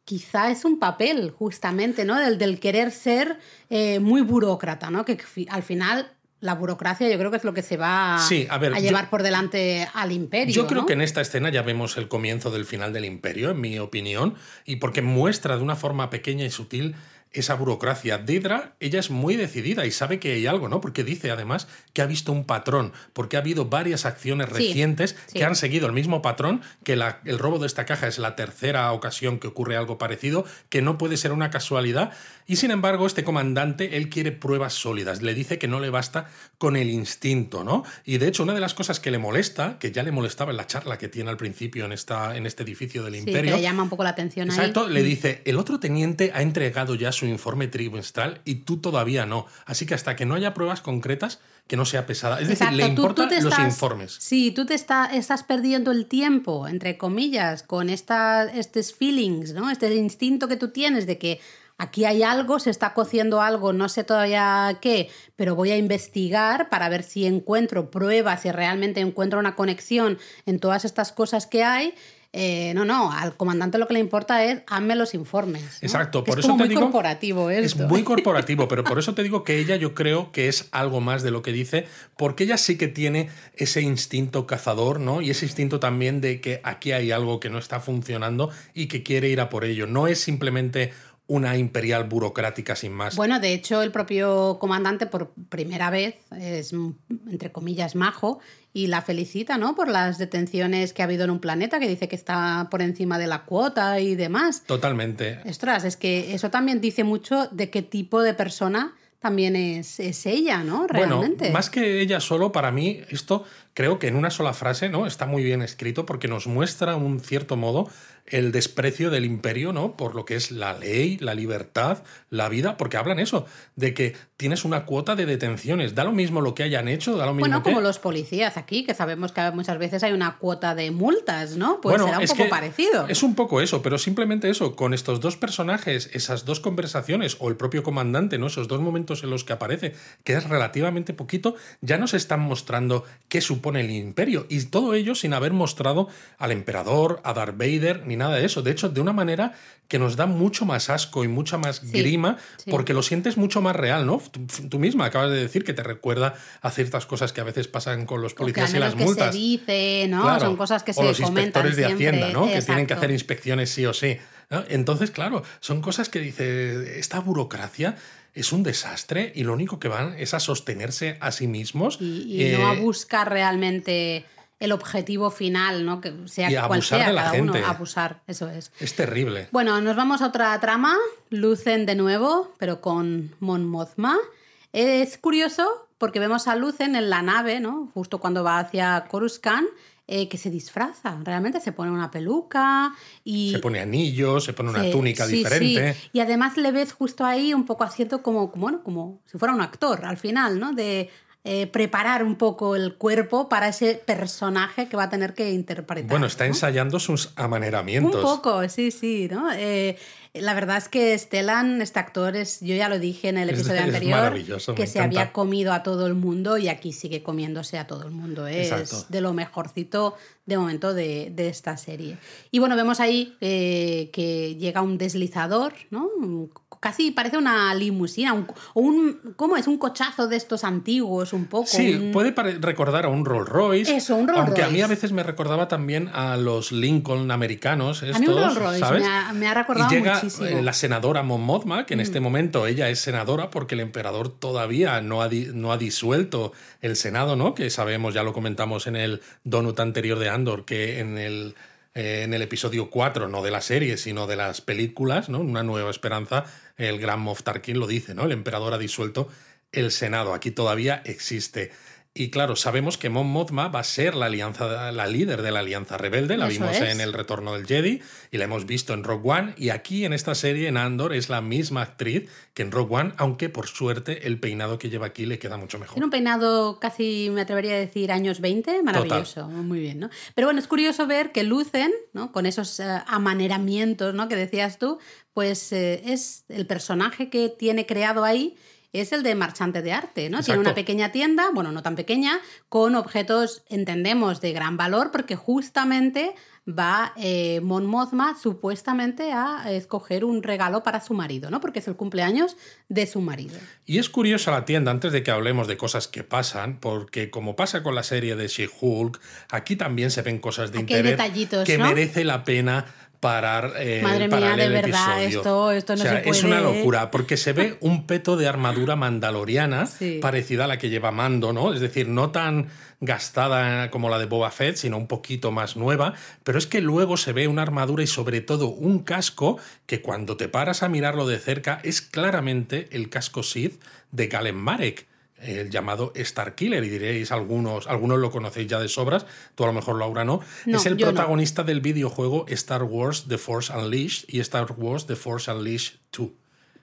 S2: Quizá es un papel, justamente, ¿no? Del, del querer ser eh, muy burócrata, ¿no? Que al final la burocracia yo creo que es lo que se va a, llevar por delante al imperio.
S1: Yo creo que en esta escena ya vemos el comienzo del final del imperio, en mi opinión, y porque muestra de una forma pequeña y sutil esa burocracia. Didra, ella es muy decidida y sabe que hay algo, ¿no? Porque dice además que ha visto un patrón, porque ha habido varias acciones recientes que han seguido el mismo patrón, que el robo de esta caja es la tercera ocasión que ocurre algo parecido, que no puede ser una casualidad. Y sin embargo, este comandante, él quiere pruebas sólidas, le dice que no le basta con el instinto, ¿no? Y de hecho, una de las cosas que le molesta, que ya le molestaba en la charla que tiene al principio en, esta, en este edificio del imperio.
S2: Que le llama un poco la atención
S1: exacto, le dice, el otro teniente ha entregado ya su informe trimestral y tú todavía no. Así que hasta que no haya pruebas concretas, que no sea pesada. Es decir, le importan los informes.
S2: Sí, tú te estás perdiendo el tiempo, entre comillas, con estas, estos feelings, ¿no? Este instinto que tú tienes de que aquí hay algo, se está cociendo algo, no sé todavía qué, pero voy a investigar para ver si encuentro pruebas, si realmente encuentro una conexión en todas estas cosas que hay eh, no, no, al comandante lo que le importa es hazme los informes.
S1: Exacto, por
S2: es
S1: eso
S2: como
S1: te
S2: muy
S1: digo.
S2: corporativo
S1: Es muy corporativo, pero por eso te digo que ella yo creo que es algo más de lo que dice, porque ella sí que tiene ese instinto cazador, ¿no? Y ese instinto también de que aquí hay algo que no está funcionando y que quiere ir a por ello. No es simplemente una imperial burocrática sin más.
S2: Bueno, de hecho, el propio comandante por primera vez es, entre comillas, majo y la felicita, ¿no? Por las detenciones que ha habido en un planeta, que dice que está por encima de la cuota y demás.
S1: Totalmente.
S2: Ostras, es que eso también dice mucho de qué tipo de persona también es, es ella, ¿no? Realmente.
S1: Bueno, más que ella solo, para mí, esto creo que en una sola frase, ¿no? Está muy bien escrito porque nos muestra un cierto modo el desprecio del imperio, ¿no? Por lo que es la ley, la libertad, la vida, porque hablan eso, de que tienes una cuota de detenciones. Da lo mismo lo que hayan hecho, da lo mismo
S2: Bueno,
S1: que...
S2: como los policías aquí, que sabemos que muchas veces hay una cuota de multas, ¿no? Pues
S1: bueno,
S2: será un poco parecido.
S1: Es un poco eso, pero simplemente eso, con estos dos personajes, esas dos conversaciones, o el propio comandante, ¿no? Esos dos momentos en los que aparece, que es relativamente poquito, ya nos están mostrando qué supone el imperio. Y todo ello sin haber mostrado al emperador, a Darth Vader, ni nada de eso. De hecho, de una manera que nos da mucho más asco y mucha más
S2: Sí,
S1: grima,
S2: sí.
S1: porque lo sientes mucho más real, ¿no? Tú, tú misma acabas de decir que te recuerda a ciertas cosas que a veces pasan con los
S2: que
S1: policías y las
S2: menos
S1: multas.
S2: que se dice, ¿no?
S1: Claro.
S2: Son cosas que
S1: o
S2: se
S1: los inspectores de
S2: siempre.
S1: Hacienda, ¿no? Que tienen que hacer inspecciones sí o sí. ¿no? Entonces, claro, son cosas que dice, esta burocracia es un desastre y lo único que van es a sostenerse a sí mismos.
S2: y, y no a
S1: eh,
S2: buscar realmente el objetivo final, ¿no? Que sea
S1: Y
S2: cual
S1: abusar
S2: sea
S1: de la
S2: cada
S1: gente.
S2: uno, abusar, eso es.
S1: Es terrible.
S2: Bueno, nos vamos a otra trama, Lucen de nuevo, pero con Mon Mothma. Es curioso porque vemos a Lucen en la nave, ¿no? Justo cuando va hacia Coruscant, eh, que se disfraza. Realmente se pone una peluca y
S1: Se pone anillos, se pone una
S2: Sí,
S1: túnica
S2: sí,
S1: diferente.
S2: sí. Y además le ves justo ahí un poco haciendo como, como, bueno, como si fuera un actor al final, ¿no? De eh, preparar un poco el cuerpo para ese personaje que va a tener que interpretar.
S1: Bueno, está
S2: ¿no?
S1: ensayando sus amaneramientos.
S2: Un poco, sí, sí, ¿no? Eh, la verdad es que Stellan, este actor, es, yo ya lo dije en el episodio
S1: es
S2: anterior, que se
S1: encanta.
S2: había comido a todo el mundo y aquí sigue comiéndose a todo el mundo. ¿eh? Es de lo mejorcito de momento de, de esta serie. Y bueno, vemos ahí eh, que llega un deslizador, ¿no? Casi parece una limusina, un, o un, ¿cómo es? Un cochazo de estos antiguos, un poco.
S1: Sí,
S2: un-
S1: puede recordar a un Rolls Royce.
S2: Eso, un Rolls
S1: Aunque a mí a
S2: Royce.
S1: veces me recordaba también a los Lincoln americanos. Estos,
S2: A mí un Rolls Royce
S1: ¿sabes?
S2: me ha, me ha recordado
S1: y llega
S2: muchísimo. Mm.
S1: eh, la senadora Mon Mothma, que en este momento ella es senadora porque el emperador todavía no ha, no ha disuelto el Senado, ¿no? Que sabemos, ya lo comentamos en el donut anterior de Andor, que en el, en el episodio 4, no de la serie, sino de las películas, ¿no? Una nueva esperanza, el gran Moff Tarkin lo dice, ¿no? El emperador ha disuelto el Senado. Aquí todavía existe. Y claro, sabemos que Mon Mothma va a ser la alianza, la líder de la alianza rebelde. La
S2: Eso
S1: vimos
S2: es.
S1: en el Retorno del Jedi y la hemos visto en Rogue One. Y aquí en esta serie, en Andor, es la misma actriz que en Rogue One, aunque por suerte el peinado que lleva aquí le queda mucho mejor.
S2: Tiene un peinado casi, me atrevería a decir, años 20, maravilloso, muy bien, ¿no? Pero bueno, es curioso ver que Lucen, ¿no? Con esos eh, amaneramientos, ¿no? Que decías tú, pues eh, es el personaje que tiene creado ahí es el de marchante de arte, ¿no? Tiene una pequeña tienda, bueno, no tan pequeña, con objetos, entendemos, de gran valor, porque justamente va eh, Mon Mothma supuestamente a escoger un regalo para su marido, ¿no? Porque es el cumpleaños de su marido.
S1: Y es curiosa la tienda, antes de que hablemos de cosas que pasan, porque como pasa con la serie de She-Hulk, aquí también se ven cosas de
S2: Aquí
S1: interés
S2: detallitos,
S1: que
S2: ¿no?
S1: merece la pena parar, eh,
S2: Madre mía,
S1: el
S2: de verdad,
S1: episodio.
S2: esto- esto no
S1: O sea,
S2: se
S1: Es una locura, porque se ve un peto de armadura mandaloriana
S2: Sí.
S1: parecida a la que lleva Mando, ¿no? Es decir, no tan gastada como la de Boba Fett, sino un poquito más nueva, pero es que luego se ve una armadura y sobre todo un casco que cuando te paras a mirarlo de cerca es claramente el casco Sith de Galen Marek el llamado Starkiller, y diréis algunos, algunos lo conocéis ya de sobras, tú a lo mejor Laura no,
S2: No,
S1: es el
S2: no.
S1: protagonista del videojuego Star Wars The Force Unleashed y Star Wars The Force Unleashed 2.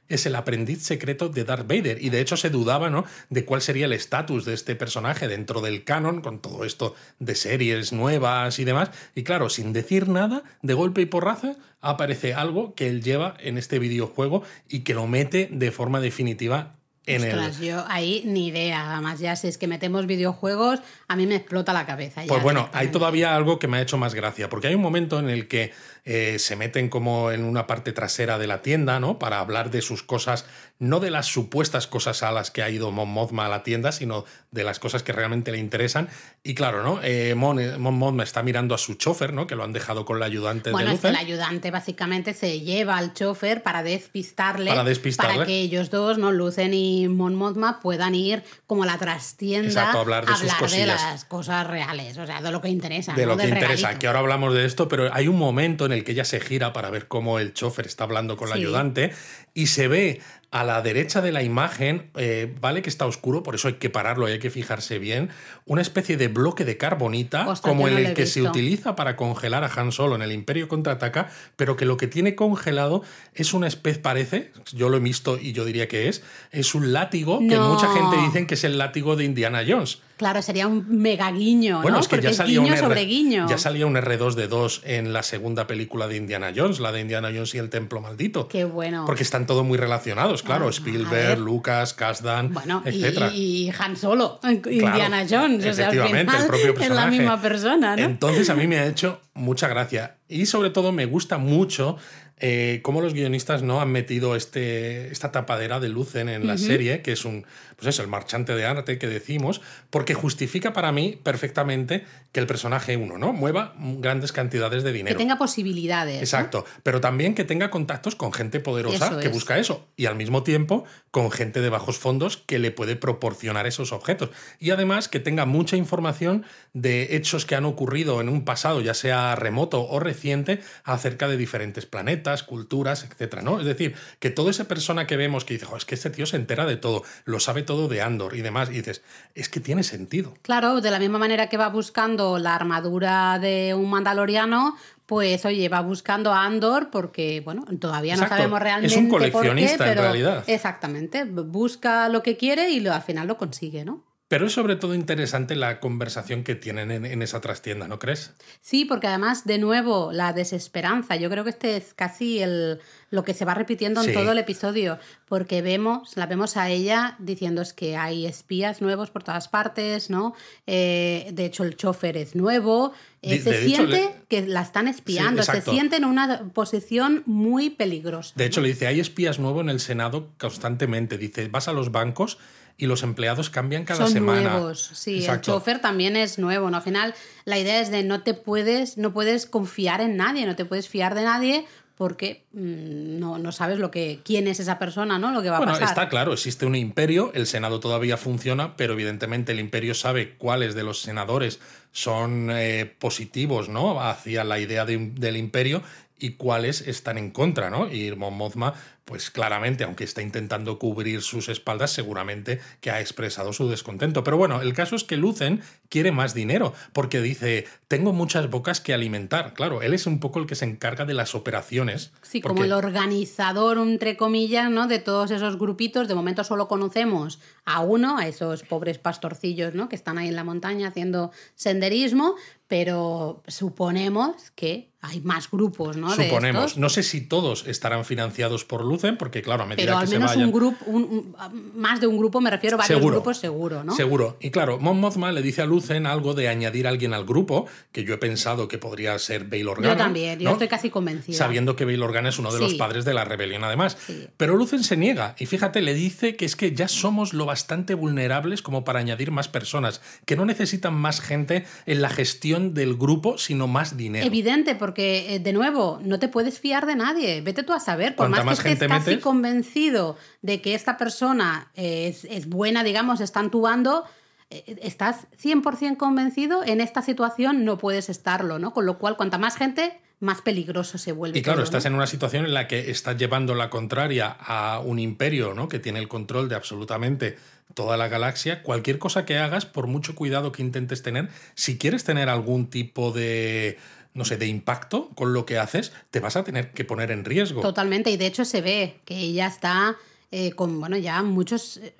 S1: es el aprendiz secreto de Darth Vader. Y de hecho se dudaba ¿no? de cuál sería el estatus de este personaje dentro del canon, con todo esto de series nuevas y demás. Y claro, sin decir nada, de golpe y porrazo, aparece algo que él lleva en este videojuego y que lo mete de forma definitiva en
S2: Ostras, yo ahí ni idea. Además, ya si es que metemos videojuegos, a mí me explota la cabeza.
S1: pues bueno, hay todavía algo que me ha hecho más gracia, porque hay un momento en el que eh, se meten como en una parte trasera de la tienda, ¿no? Para hablar de sus cosas, no de las supuestas cosas a las que ha ido Mon Mothma a la tienda, sino de las cosas que realmente le interesan. Y claro, ¿no? Eh, Mon, Mothma está mirando a su chofer, ¿no? Que lo han dejado con la ayudante
S2: bueno,
S1: de
S2: Lucen. Bueno, el ayudante básicamente se lleva al chofer para despistarle.
S1: Para despistarle.
S2: Para que ellos dos, ¿no? Lucen y Mon Mothma puedan ir como a la trastienda
S1: Exacto, a hablar de, sus
S2: de las cosas reales, o sea, de lo que interesa.
S1: De
S2: lo
S1: que interesa, que ahora hablamos de esto, pero hay un momento en el que ella se gira para ver cómo el chofer está hablando con la ayudante y se ve a la derecha de la imagen, eh, vale que está oscuro, por eso hay que pararlo y hay que fijarse bien, una especie de bloque de carbonita, como el que se utiliza para congelar a Han Solo en el Imperio Contraataca, pero que lo que tiene congelado es una especie, parece, yo lo he visto y yo diría que es, es un látigo que mucha gente dice que es el látigo de Indiana Jones.
S2: Claro, sería un mega guiño,
S1: bueno,
S2: ¿no?
S1: es que ya salía
S2: guiño
S1: un
S2: sobre guiño.
S1: Ya salía un R2 de 2 en la segunda película de Indiana Jones, la de Indiana Jones y el Templo Maldito.
S2: Qué bueno.
S1: Porque están todos muy relacionados, claro. Spielberg, Lucas, Kasdan,
S2: bueno,
S1: etc.
S2: Y, Han Solo, Indiana Jones. O sea, al final
S1: el propio personaje.
S2: Es la misma persona, ¿no?
S1: Entonces a mí me ha hecho mucha gracia. Y sobre todo me gusta mucho eh, cómo los guionistas no han metido este, esta tapadera de Lucen en la serie, que es un, pues eso, el marchante de arte que decimos, porque justifica para mí perfectamente que el personaje uno, ¿no? Mueva grandes cantidades de dinero.
S2: Que tenga posibilidades.
S1: Exacto, pero también que tenga contactos con gente poderosa que busca eso y al mismo tiempo con gente de bajos fondos que le puede proporcionar esos objetos. Y además que tenga mucha información de hechos que han ocurrido en un pasado, ya sea remoto o reciente, acerca de diferentes planetas culturas, etcétera, ¿no? Es decir, que toda esa persona que vemos que dice, es que este tío se entera de todo, lo sabe todo de Andor y demás, y dices, es que tiene sentido.
S2: Claro, de la misma manera que va buscando la armadura de un mandaloriano, pues oye, va buscando a Andor porque, bueno, todavía no sabemos realmente.
S1: Es un coleccionista
S2: por qué, pero
S1: en realidad.
S2: Exactamente, busca lo que quiere y lo, al final lo consigue, ¿no?
S1: Pero es sobre todo interesante la conversación que tienen en, esa trastienda, ¿no crees?
S2: Sí, porque además, de nuevo, la desesperanza. Yo creo que este es casi el, lo que se va repitiendo en todo el episodio, porque vemos, la vemos a ella diciendo es que hay espías nuevos por todas partes, ¿no? Eh, de hecho, el chofer es nuevo. Eh, se siente que la están espiando, se siente en una posición muy peligrosa.
S1: De hecho, le dice, hay espías nuevos en el Senado constantemente. Dice, vas a los bancos y los empleados cambian cada
S2: Son
S1: semana.
S2: nuevos, sí, el chofer también es nuevo, ¿no? Al final la idea es de no te puedes, no puedes confiar en nadie, no te puedes fiar de nadie porque mm, no, no, sabes lo que quién es esa persona, ¿no? Lo que va a pasar.
S1: Bueno, está claro, existe un imperio, el Senado todavía funciona, pero evidentemente el imperio sabe cuáles de los senadores son eh, positivos, ¿no? Hacia la idea del imperio y cuáles están en contra, ¿no? Y Mon Mothma pues claramente, aunque está intentando cubrir sus espaldas, seguramente que ha expresado su descontento. Pero bueno, el caso es que Lucen quiere más dinero, porque dice, tengo muchas bocas que alimentar. Claro, él es un poco el que se encarga de las operaciones.
S2: Sí, como el organizador, entre comillas, ¿no? De todos esos grupitos. De momento solo conocemos a uno, a esos pobres pastorcillos, ¿no? Que están ahí en la montaña haciendo senderismo, pero suponemos que hay más grupos, ¿no?
S1: Suponemos. No sé si todos estarán financiados por Lucen, porque claro, a medida
S2: Pero al
S1: que
S2: menos
S1: se vayan...
S2: un grupo, más de un grupo, me refiero, varios
S1: Seguro.
S2: grupos seguro, ¿no?
S1: Seguro. Y claro, Mon Mothma le dice a Lucen algo de añadir a alguien al grupo, que yo he pensado que podría ser Bail Organa.
S2: Yo también, yo
S1: ¿no?
S2: estoy casi convencida.
S1: Sabiendo que Bail Organa es uno de los padres de la rebelión, además.
S2: Sí.
S1: Pero Lucen se niega. Y fíjate, le dice que es que ya somos lo bastante vulnerables como para añadir más personas, que no necesitan más gente en la gestión del grupo, sino más dinero.
S2: Evidente, porque eh, de nuevo, no te puedes fiar de nadie. Vete tú a saber, por más,
S1: más
S2: que estés
S1: gente
S2: casi
S1: metes-
S2: convencido de que esta persona eh, es, es buena, digamos, está entubando, eh, estás 100% convencido, en esta situación no puedes estarlo, ¿no? Con lo cual, cuanta más gente, más peligroso se vuelve.
S1: Y claro,
S2: todo,
S1: estás
S2: ¿no?
S1: en una situación en la que estás llevando la contraria a un imperio, ¿no? Que tiene el control de absolutamente toda la galaxia. Cualquier cosa que hagas, por mucho cuidado que intentes tener, si quieres tener algún tipo de no sé, de impacto con lo que haces, te vas a tener que poner en riesgo.
S2: Totalmente, y de hecho se ve que ella está eh, con, bueno, ya muchos, eh,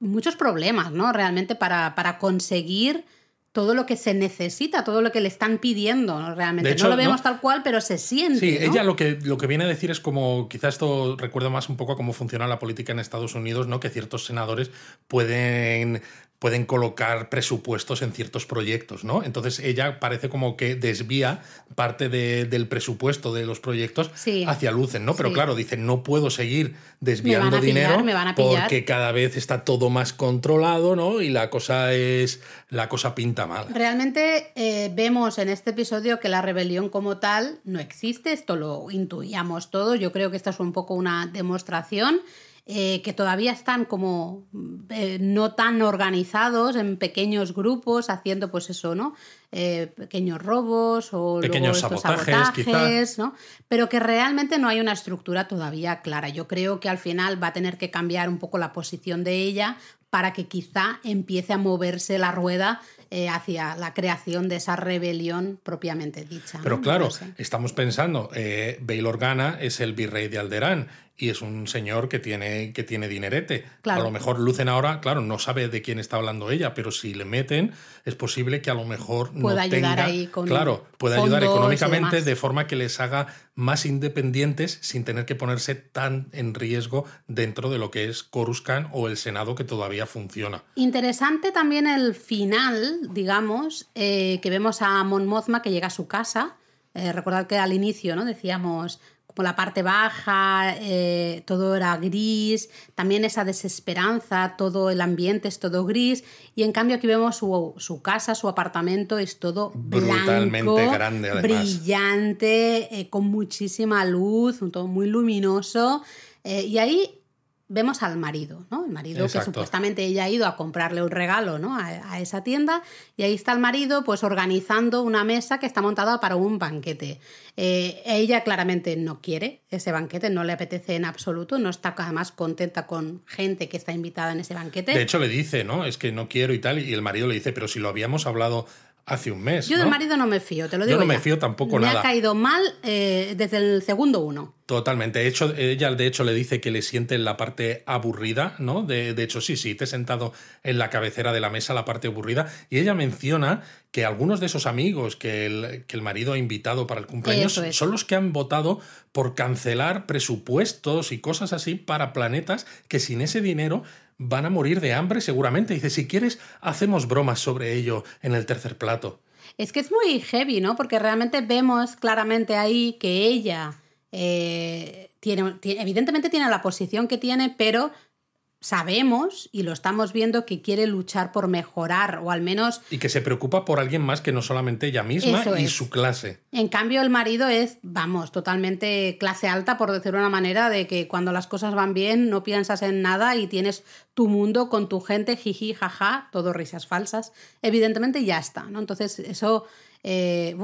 S2: muchos problemas, ¿no? Realmente para, para conseguir todo lo que se necesita, todo lo que le están pidiendo, ¿no? realmente. no lo vemos tal cual, pero se siente.
S1: Sí, ella lo que, lo que viene a decir es como, quizás esto recuerda más un poco a cómo funciona la política en Estados Unidos, ¿no? Que ciertos senadores pueden pueden colocar presupuestos en ciertos proyectos, ¿no? Entonces ella parece como que desvía parte del presupuesto de los proyectos hacia Lucen, ¿no? Pero claro, dice, no puedo seguir desviando dinero porque cada vez está todo más controlado, ¿no? Y la cosa es, la cosa pinta mal.
S2: Realmente eh, vemos en este episodio que la rebelión como tal no existe, esto lo intuíamos todos, yo creo que esta es un poco una demostración eh, que todavía están como eh, no tan organizados en pequeños grupos haciendo pues eso, ¿no? Eh, pequeños robos o
S1: pequeños sabotajes,
S2: ¿no? Pero que realmente no hay una estructura todavía clara. Yo creo que al final va a tener que cambiar un poco la posición de ella para que quizá empiece a moverse la rueda hacia la creación de esa rebelión propiamente dicha.
S1: Pero claro, estamos pensando, eh, Bail Organa es el virrey de Alderán y es un señor que tiene, que tiene dinerete. A lo mejor Lucen ahora, claro, no sabe de quién está hablando ella, pero si le meten, es posible que a lo mejor
S2: pueda ayudar ahí con
S1: Claro, puede ayudar económicamente de forma que les haga más independientes sin tener que ponerse tan en riesgo dentro de lo que es Coruscant o el Senado que todavía funciona.
S2: Interesante también el final, digamos, eh, que vemos a Mon Mothma que llega a su casa. Eh, recordad que al inicio, ¿no? Decíamos, la parte baja, eh, todo era gris, también esa desesperanza, todo el ambiente es todo gris, y en cambio aquí vemos su, casa, su apartamento, es todo
S1: brutalmente grande,
S2: brillante, eh, con muchísima luz, todo muy luminoso, eh, y ahí vemos al marido, ¿no? El marido que supuestamente ella ha ido a comprarle un regalo, ¿no? A, esa tienda y ahí está el marido pues organizando una mesa que está montada para un banquete. Eh, ella claramente no quiere ese banquete, no le apetece en absoluto, no está además contenta con gente que está invitada en ese banquete.
S1: De hecho le dice, ¿no? Es que no quiero y tal y el marido le dice, pero si lo habíamos hablado hace un mes.
S2: Yo del marido no me fío, te lo digo.
S1: Yo no me fío tampoco
S2: nada.
S1: Me
S2: ha caído mal eh, desde el segundo uno.
S1: Totalmente. De hecho, ella de hecho le dice que le siente en la parte aburrida, ¿no? De, de, hecho, sí, sí, te he sentado en la cabecera de la mesa, la parte aburrida. Y ella menciona que algunos de esos amigos que el, que el marido ha invitado para el cumpleaños son los que han votado por cancelar presupuestos y cosas así para planetas que sin ese dinero van a morir de hambre seguramente. Dice, si quieres, hacemos bromas sobre ello en el tercer plato.
S2: Es que es muy heavy, ¿no? Porque realmente vemos claramente ahí que ella eh, tiene, evidentemente tiene la posición que tiene, pero sabemos y lo estamos viendo que quiere luchar por mejorar o al menos...
S1: Y que se preocupa por alguien más que no solamente ella misma y su clase.
S2: En cambio el marido es, vamos, totalmente clase alta, por decirlo de una manera, de que cuando las cosas van bien no piensas en nada y tienes tu mundo con tu gente, jiji, jaja, todo risas falsas. Evidentemente ya está, ¿no? Entonces eso... Eh,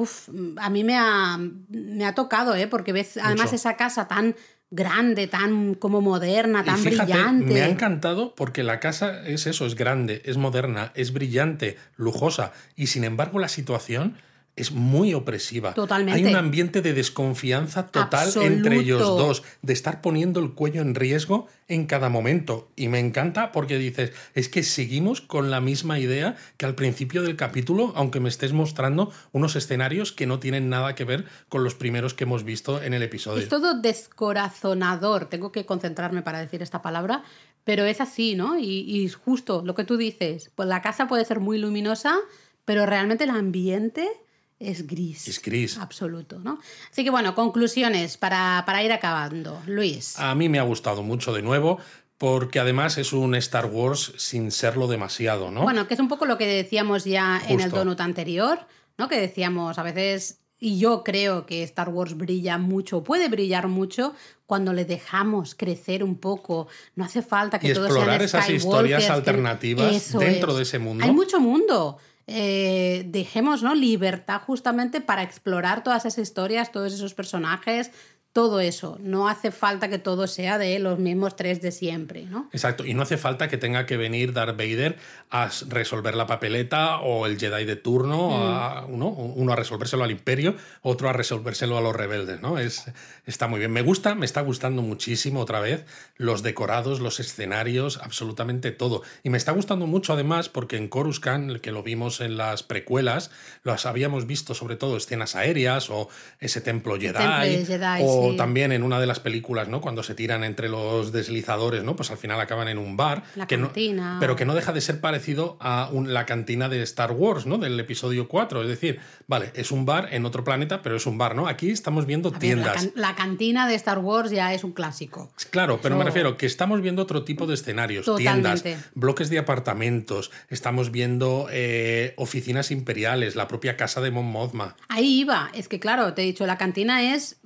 S2: a mí me ha, me ha tocado, ¿eh? porque ves además esa casa tan grande, tan como moderna, tan brillante.
S1: Me ha encantado porque la casa es eso, es grande, es moderna, es brillante, lujosa y sin embargo la situación es muy opresiva.
S2: Totalmente.
S1: Hay un ambiente de desconfianza total entre ellos dos, de estar poniendo el cuello en riesgo en cada momento. Y me encanta porque dices, es que seguimos con la misma idea que al principio del capítulo, aunque me estés mostrando unos escenarios que no tienen nada que ver con los primeros que hemos visto en el episodio.
S2: Es todo descorazonador, tengo que concentrarme para decir esta palabra, pero es así, ¿no? Y, y justo lo que tú dices, pues la casa puede ser muy luminosa, pero realmente el ambiente es gris.
S1: Es gris.
S2: Absoluto, ¿no? Así que bueno, conclusiones para, para ir acabando. Luis.
S1: A mí me ha gustado mucho de nuevo porque además es un Star Wars sin serlo demasiado, ¿no?
S2: Bueno, que es un poco lo que decíamos ya en el donut anterior, ¿no? Que decíamos a veces, y yo creo que Star Wars brilla mucho, puede brillar mucho cuando le dejamos crecer un poco. No hace falta que
S1: y
S2: todo
S1: explorar esas historias alternativas dentro de ese mundo.
S2: Hay mucho mundo. Eh, dejemos ¿no? libertad justamente para explorar todas esas historias, todos esos personajes, todo eso. No hace falta que todo sea de los mismos tres de siempre, ¿no?
S1: Exacto, y no hace falta que tenga que venir Darth Vader a resolver la papeleta o el Jedi de turno, a, uno, uno, a resolvérselo al Imperio, otro a resolvérselo a los rebeldes, ¿no? Es, está muy bien. Me gusta, me está gustando muchísimo otra vez los decorados, los escenarios, absolutamente todo. Y me está gustando mucho además porque en Coruscant, que lo vimos en las precuelas, los habíamos visto sobre todo escenas aéreas o ese templo Jedi, o o también en una de las películas, ¿no? Cuando se tiran entre los deslizadores, ¿no? Pues al final acaban en un bar.
S2: La
S1: que
S2: cantina.
S1: No, pero que no deja de ser parecido a la cantina de Star Wars, ¿no? Del episodio 4. Es decir, vale, es un bar en otro planeta, pero es un bar, ¿no? Aquí estamos viendo tiendas.
S2: la, cantina de Star Wars ya es un clásico.
S1: Claro, pero me refiero que estamos viendo otro tipo de escenarios, tiendas, bloques de apartamentos, estamos viendo eh, oficinas imperiales, la propia casa de Mon Mothma.
S2: Ahí iba, es que claro, te he dicho, la cantina es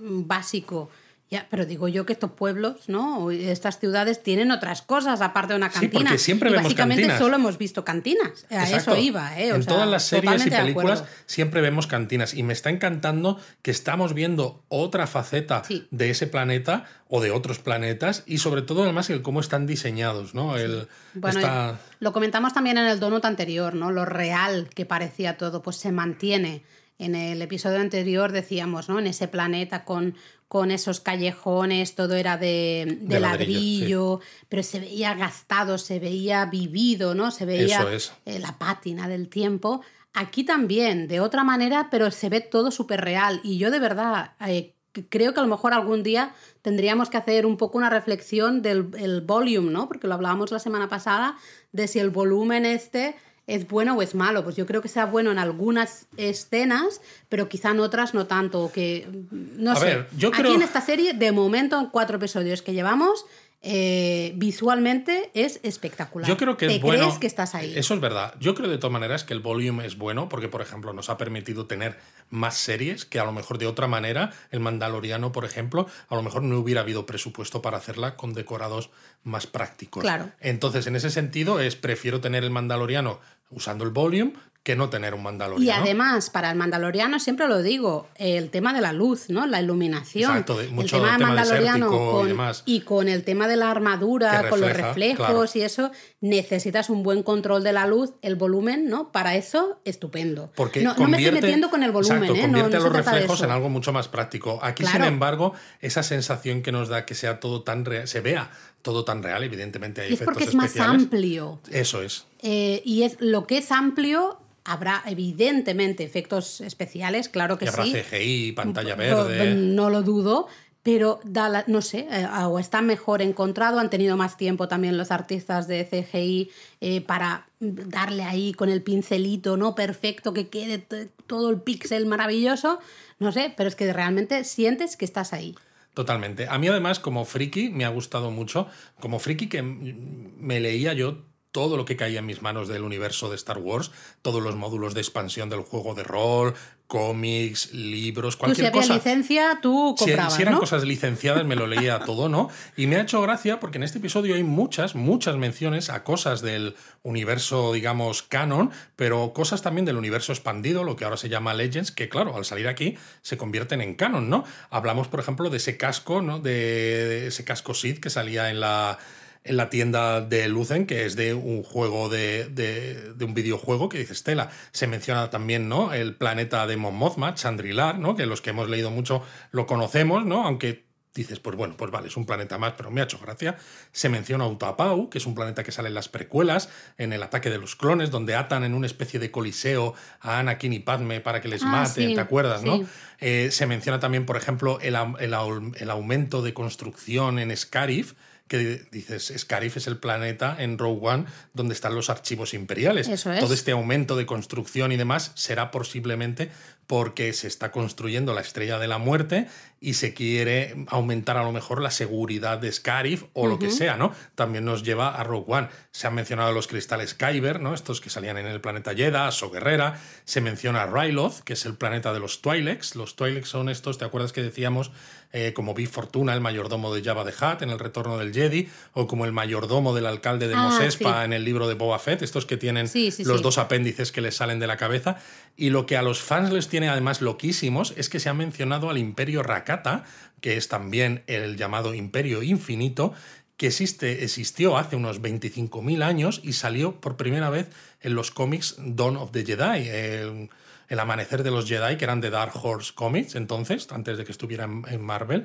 S2: ya, pero digo yo que estos pueblos, ¿no? Estas ciudades tienen otras cosas aparte de una cantina.
S1: Sí, siempre y
S2: básicamente solo hemos visto cantinas. A eso iba, ¿eh?
S1: en todas las series y películas siempre vemos cantinas. Y me está encantando que estamos viendo otra faceta de ese planeta o de otros planetas. Y sobre todo, además, el cómo están diseñados, ¿no? El,
S2: bueno, lo comentamos también en el donut anterior, ¿no? Lo real que parecía todo, pues se mantiene. En el episodio anterior decíamos, ¿no? En ese planeta con, con esos callejones, todo era de, ladrillo, pero se veía gastado, se veía vivido, ¿no? Se veía eh, la pátina del tiempo. Aquí también, de otra manera, pero se ve todo súper real. Y yo de verdad eh, creo que a lo mejor algún día tendríamos que hacer un poco una reflexión del el volume, ¿no? Porque lo hablábamos la semana pasada, de si el volumen este es bueno o es malo. Pues yo creo que sea bueno en algunas escenas, pero quizá en otras no tanto. Que, no sé. Aquí en esta serie, de momento, en cuatro episodios que llevamos, eh, visualmente es espectacular.
S1: Yo creo que
S2: es
S1: bueno.
S2: Crees que estás ahí.
S1: Eso es verdad. Yo creo de todas maneras que el volumen es bueno porque, por ejemplo, nos ha permitido tener más series que a lo mejor de otra manera, el Mandaloriano, por ejemplo, a lo mejor no hubiera habido presupuesto para hacerla con decorados más prácticos.
S2: Claro.
S1: Entonces, en ese sentido, es prefiero tener el Mandaloriano usando el volume que no tener un mandaloriano.
S2: Y además, para el mandaloriano, siempre lo digo, el tema de la luz, ¿no? La iluminación.
S1: Exacto, mucho
S2: el tema,
S1: tema
S2: mandaloriano
S1: con,
S2: y,
S1: demás.
S2: y, con el tema de la armadura, con los reflejos y eso, necesitas un buen control de la luz, el volumen, ¿no? Para eso, estupendo.
S1: Porque
S2: no, me estoy metiendo con el volumen,
S1: exacto,
S2: ¿eh?
S1: Convierte los reflejos en algo mucho más práctico. Aquí, sin embargo, esa sensación que nos da que sea todo tan real, se vea todo tan real, evidentemente hay
S2: es porque es más amplio.
S1: Eso es.
S2: Eh, y es lo que es amplio Habrá evidentemente efectos especiales, claro que
S1: y habrá
S2: sí.
S1: CGI, pantalla verde.
S2: No, lo dudo, pero da no sé, eh, o está mejor encontrado, han tenido más tiempo también los artistas de CGI eh, para darle ahí con el pincelito, ¿no? Perfecto, que quede todo el píxel maravilloso, no sé, pero es que realmente sientes que estás ahí.
S1: Totalmente. A mí además, como friki, me ha gustado mucho, como friki que me leía yo todo lo que caía en mis manos del universo de Star Wars, todos los módulos de expansión del juego de rol, cómics, libros, cualquier
S2: tú,
S1: si
S2: había licencia, tú comprabas,
S1: si, eran cosas licenciadas, me lo leía todo, ¿no? Y me ha hecho gracia porque en este episodio hay muchas, muchas menciones a cosas del universo, digamos, canon, pero cosas también del universo expandido, lo que ahora se llama Legends, que claro, al salir aquí se convierten en canon, ¿no? Hablamos, por ejemplo, de ese casco, ¿no? De ese casco Sith que salía en la en la tienda de Lucen, que es de un juego de, de, un videojuego que dice Stella. Se menciona también, ¿no? El planeta de Mon Mothma, Chandrilar, ¿no? Que los que hemos leído mucho lo conocemos, ¿no? Aunque dices, pues bueno, pues vale, es un planeta más, pero me ha hecho gracia. Se menciona Utapau, que es un planeta que sale en las precuelas, en el ataque de los clones, donde atan en una especie de coliseo a Anakin y Padme para que les ah, maten, ¿te acuerdas, no? Eh, se menciona también, por ejemplo, el, el, el, aumento de construcción en Scarif, que dices, Scarif es el planeta en Rogue One donde están los archivos imperiales.
S2: Eso es.
S1: Todo este aumento de construcción y demás será posiblemente porque se está construyendo la estrella de la muerte y se quiere aumentar a lo mejor la seguridad de Scarif o lo que sea, ¿no? También nos lleva a Rogue One. Se han mencionado los cristales Kyber, ¿no? Estos que salían en el planeta Jedha, o Guerrera. Se menciona Ryloth, que es el planeta de los Twi'leks. Los Twi'leks son estos, ¿te acuerdas que decíamos eh, como Big Fortuna, el mayordomo de Jabba de Hutt en el Retorno del Jedi, o como el mayordomo del alcalde de ah, Mos Espa en el libro de Boba Fett, estos que tienen los dos apéndices que les salen de la cabeza. Y lo que a los fans les tiene además loquísimos es que se ha mencionado al Imperio Rakata, que es también el llamado Imperio Infinito, que existe, existió hace unos 25.000 años y salió por primera vez en los cómics Dawn of the Jedi, el, el, amanecer de los Jedi, que eran de Dark Horse Comics entonces, antes de que estuviera en Marvel,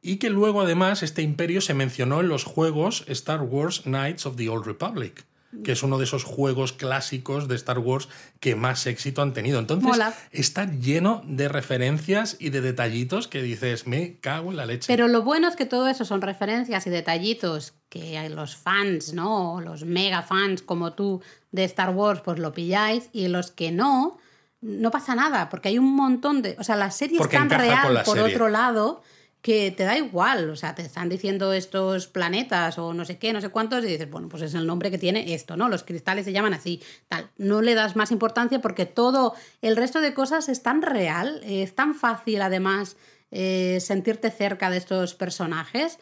S1: y que luego además este imperio se mencionó en los juegos Star Wars Knights of the Old Republic que es uno de esos juegos clásicos de Star Wars que más éxito han tenido. Entonces, está lleno de referencias y de detallitos que dices, me cago en la leche.
S2: Pero lo bueno es que todo eso son referencias y detallitos que los fans, ¿no? Los mega fans como tú de Star Wars, pues lo pilláis, y los que no, no pasa nada, porque hay un montón de. O sea, la serie es tan real, por otro lado que te da igual, o sea, te están diciendo estos planetas o no sé qué, no sé cuántos, y dices, bueno, pues es el nombre que tiene esto, ¿no? Los cristales se llaman así, tal. No le das más importancia porque todo el resto de cosas es tan real, es tan fácil además eh, sentirte cerca de estos personajes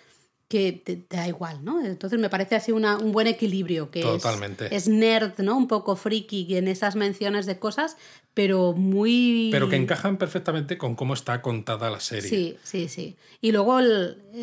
S2: que te, da igual, ¿no? Entonces me parece así una, un buen equilibrio, que
S1: Totalmente.
S2: Es, nerd, ¿no? Un poco friki en esas menciones de cosas, pero muy...
S1: Pero que encajan perfectamente con cómo está contada la serie.
S2: Sí, sí, sí. Y luego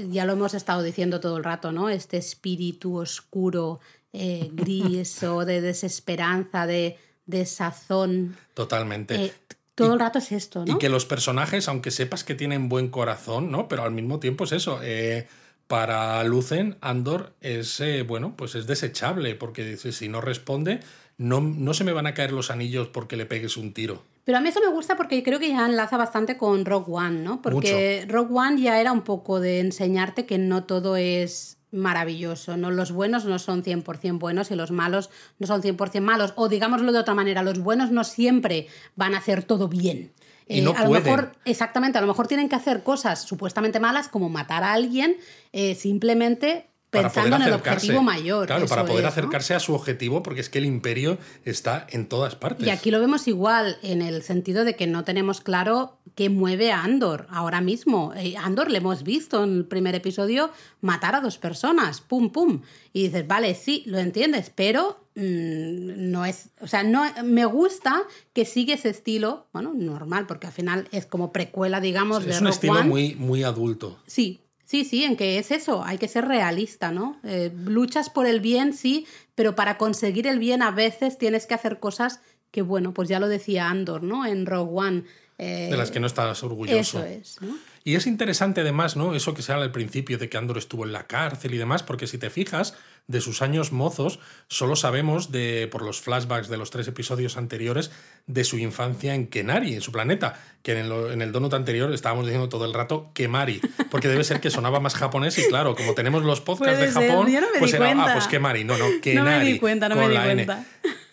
S2: ya lo hemos estado diciendo todo el rato, ¿no? Este espíritu oscuro, eh, gris o de desesperanza, de, de sazón.
S1: Totalmente.
S2: Eh, todo el rato es esto, ¿no?
S1: Y que los personajes, aunque sepas que tienen buen corazón, ¿no? Pero al mismo tiempo es eso. Eh, para Lucen, Andor es, eh, bueno, pues es desechable, porque dice, si no responde, no, no se me van a caer los anillos porque le pegues un tiro.
S2: Pero a mí eso me gusta porque creo que ya enlaza bastante con Rogue One, ¿no? Porque Rogue One ya era un poco de enseñarte que no todo es maravilloso, ¿no? Los buenos no son 100% buenos y los malos no son 100% malos. O digámoslo de otra manera, los buenos no siempre van a hacer todo bien.
S1: Y no
S2: eh, a lo mejor, exactamente, a lo mejor tienen que hacer cosas supuestamente malas como matar a alguien eh, simplemente pensando en el objetivo mayor.
S1: Claro, para poder acercarse a su objetivo, porque es que el imperio está en todas partes.
S2: Y aquí lo vemos igual, en el sentido de que no tenemos claro qué mueve a Andor ahora mismo. Eh, Andor le hemos visto en el primer episodio matar a dos personas, pum, pum. Y dices, vale, sí, lo entiendes, pero mm, no es, o sea, no me gusta que sigue ese estilo, bueno, normal, porque al final es como precuela, digamos, de
S1: Es un estilo muy, muy adulto.
S2: Sí, Sí, sí, en que es eso, hay que ser realista, ¿no? Eh, luchas por el bien, sí, pero para conseguir el bien a veces tienes que hacer cosas que, bueno, pues ya lo decía Andor, ¿no? En Rogue One.
S1: Eh, de las que no estás orgulloso.
S2: Eso es, ¿no?
S1: Y es interesante además, ¿no? Eso que se habla al principio de que Andor estuvo en la cárcel y demás, porque si te fijas, de sus años mozos, solo sabemos de, por los flashbacks de los tres episodios anteriores, de su infancia en Kenari, en su planeta, que en el, en el donut anterior estábamos diciendo todo el rato Kemari, porque debe ser que sonaba más japonés y claro, como tenemos los podcasts de Japón, pues era, ah, pues Kemari, no, no, Kenari. No
S2: me di cuenta, no me di cuenta.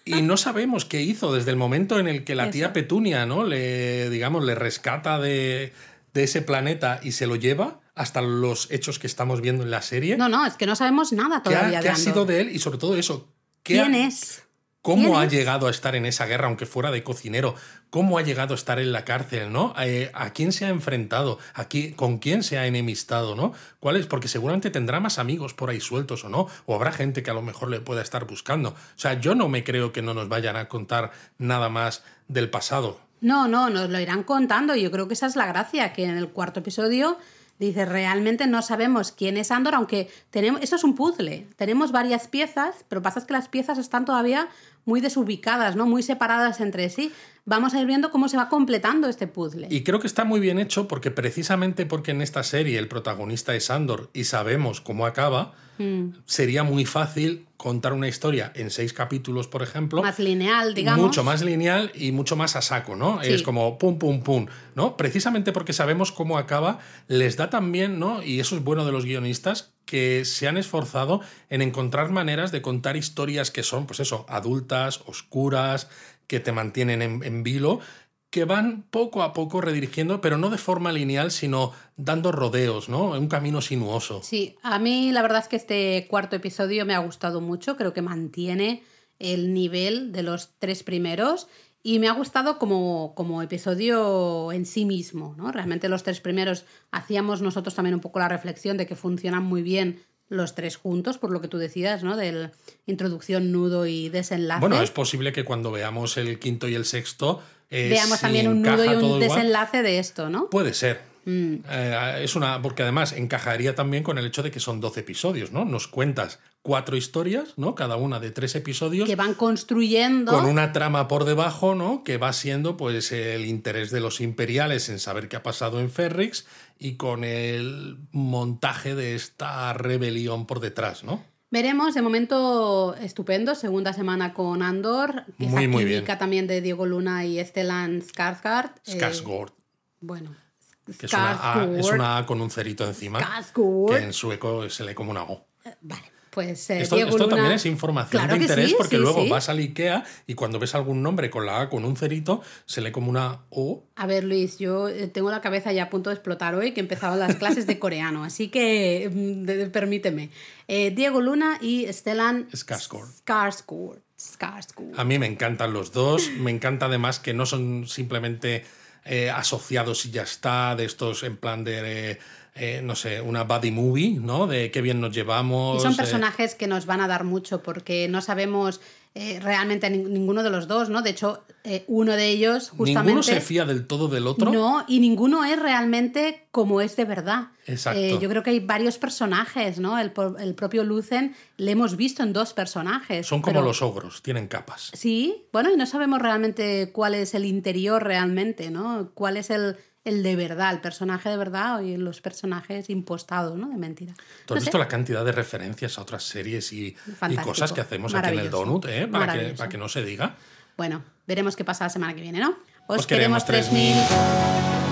S1: Y no sabemos qué hizo desde el momento en el que la tía Petunia, ¿no? Le, digamos, le rescata de, de ese planeta y se lo lleva hasta los hechos que estamos viendo en la serie.
S2: No, no, es que no sabemos nada todavía.
S1: ¿Qué ha, sido de él? Y sobre todo eso.
S2: ¿Quién es?
S1: ¿Cómo ha llegado a estar en esa guerra, aunque fuera de cocinero? ¿Cómo ha llegado a estar en la cárcel, no? Eh, ¿A quién se ha enfrentado? ¿A ¿Con quién se ha enemistado, no? ¿Cuál es? Porque seguramente tendrá más amigos por ahí sueltos o no, o habrá gente que a lo mejor le pueda estar buscando. O sea, yo no me creo que no nos vayan a contar nada más del pasado.
S2: No, no, nos lo irán contando. Yo creo que esa es la gracia, que en el cuarto episodio dice, realmente no sabemos quién es Andor, aunque tenemos, esto es un puzzle, tenemos varias piezas, pero pasa que las piezas están todavía muy desubicadas, ¿no? Muy separadas entre sí. Vamos a ir viendo cómo se va completando este puzzle.
S1: Y creo que está muy bien hecho porque precisamente porque en esta serie el protagonista es Andor y sabemos cómo acaba, mm. sería muy fácil contar una historia en seis capítulos, por ejemplo.
S2: Más lineal, digamos.
S1: Mucho más lineal y mucho más a saco, ¿no? Es como pum, pum, pum, ¿no? Precisamente porque sabemos cómo acaba, les da también, ¿no? Y eso es bueno de los guionistas, que se han esforzado en encontrar maneras de contar historias que son, pues eso, adultas, oscuras, que te mantienen en, en vilo, que van poco a poco redirigiendo, pero no de forma lineal, sino dando rodeos, ¿no? Un camino sinuoso.
S2: Sí, a mí la verdad es que este cuarto episodio me ha gustado mucho, creo que mantiene el nivel de los tres primeros y me ha gustado como, como episodio en sí mismo, ¿no? Realmente los tres primeros hacíamos nosotros también un poco la reflexión de que funcionan muy bien los tres juntos, por lo que tú decías, ¿no? Del introducción, nudo y desenlace.
S1: Bueno, es posible que cuando veamos el quinto y el sexto. eh,
S2: Veamos también un nudo y un
S1: igual.
S2: desenlace de esto, ¿no?
S1: Puede ser.
S2: Mm.
S1: Eh, es una. Porque además encajaría también con el hecho de que son 12 episodios, ¿no? Nos cuentas cuatro historias, ¿no? Cada una de tres episodios.
S2: Que van construyendo.
S1: Con una trama por debajo, ¿no? Que va siendo, pues, el interés de los imperiales en saber qué ha pasado en Ferrix y con el montaje de esta rebelión por detrás, ¿no?
S2: Veremos, de momento estupendo, segunda semana con Andor, que
S1: Muy,
S2: esa
S1: muy bien.
S2: también de Diego Luna y Stellan Skarsgård. eh,
S1: Skarsgård,
S2: bueno,
S1: que es una, A, es una A con un cerito encima,
S2: Skarsgård.
S1: que en sueco se lee como una O.
S2: Vale, pues eh,
S1: Esto,
S2: Diego
S1: esto
S2: Luna-
S1: también es información
S2: Claro
S1: de interés
S2: sí,
S1: porque
S2: sí,
S1: luego
S2: sí.
S1: vas al IKEA y cuando ves algún nombre con la A con un cerito, se lee como una O.
S2: A ver, Luis, yo eh, tengo la cabeza ya a punto de explotar hoy, que empezaban las clases de coreano, así que mm, permíteme. Eh, Diego Luna y Stellan
S1: Skarsgård.
S2: Skarsgård. Skarsgård.
S1: A mí me encantan los dos. Me encanta además que no son simplemente eh, asociados y ya está, de estos en plan de, eh, eh, no sé, una buddy movie, ¿no? De qué bien nos llevamos.
S2: Y son
S1: eh,
S2: personajes que nos van a dar mucho porque no sabemos eh, realmente nin- ninguno de los dos, ¿no? De hecho, eh, uno de ellos justamente...
S1: Ninguno se fía del todo del otro.
S2: No, y ninguno es realmente como es de verdad.
S1: Exacto.
S2: Eh, yo creo que hay varios personajes, ¿no? El, el propio Lucen le hemos visto en dos personajes.
S1: Son como
S2: pero-
S1: los ogros, tienen capas.
S2: Sí, bueno, y no sabemos realmente cuál es el interior realmente, ¿no? Cuál es el, el de verdad, el personaje de verdad y los personajes impostados, ¿no? De mentira.
S1: ¿Tú
S2: No
S1: has
S2: sé.
S1: visto la cantidad de referencias a otras series y, cosas que hacemos aquí en el. Donut, eh? Para que,
S2: Maravilloso.
S1: para que no se diga.
S2: Bueno, veremos qué pasa la semana que viene, ¿no?
S1: Os queremos 3000.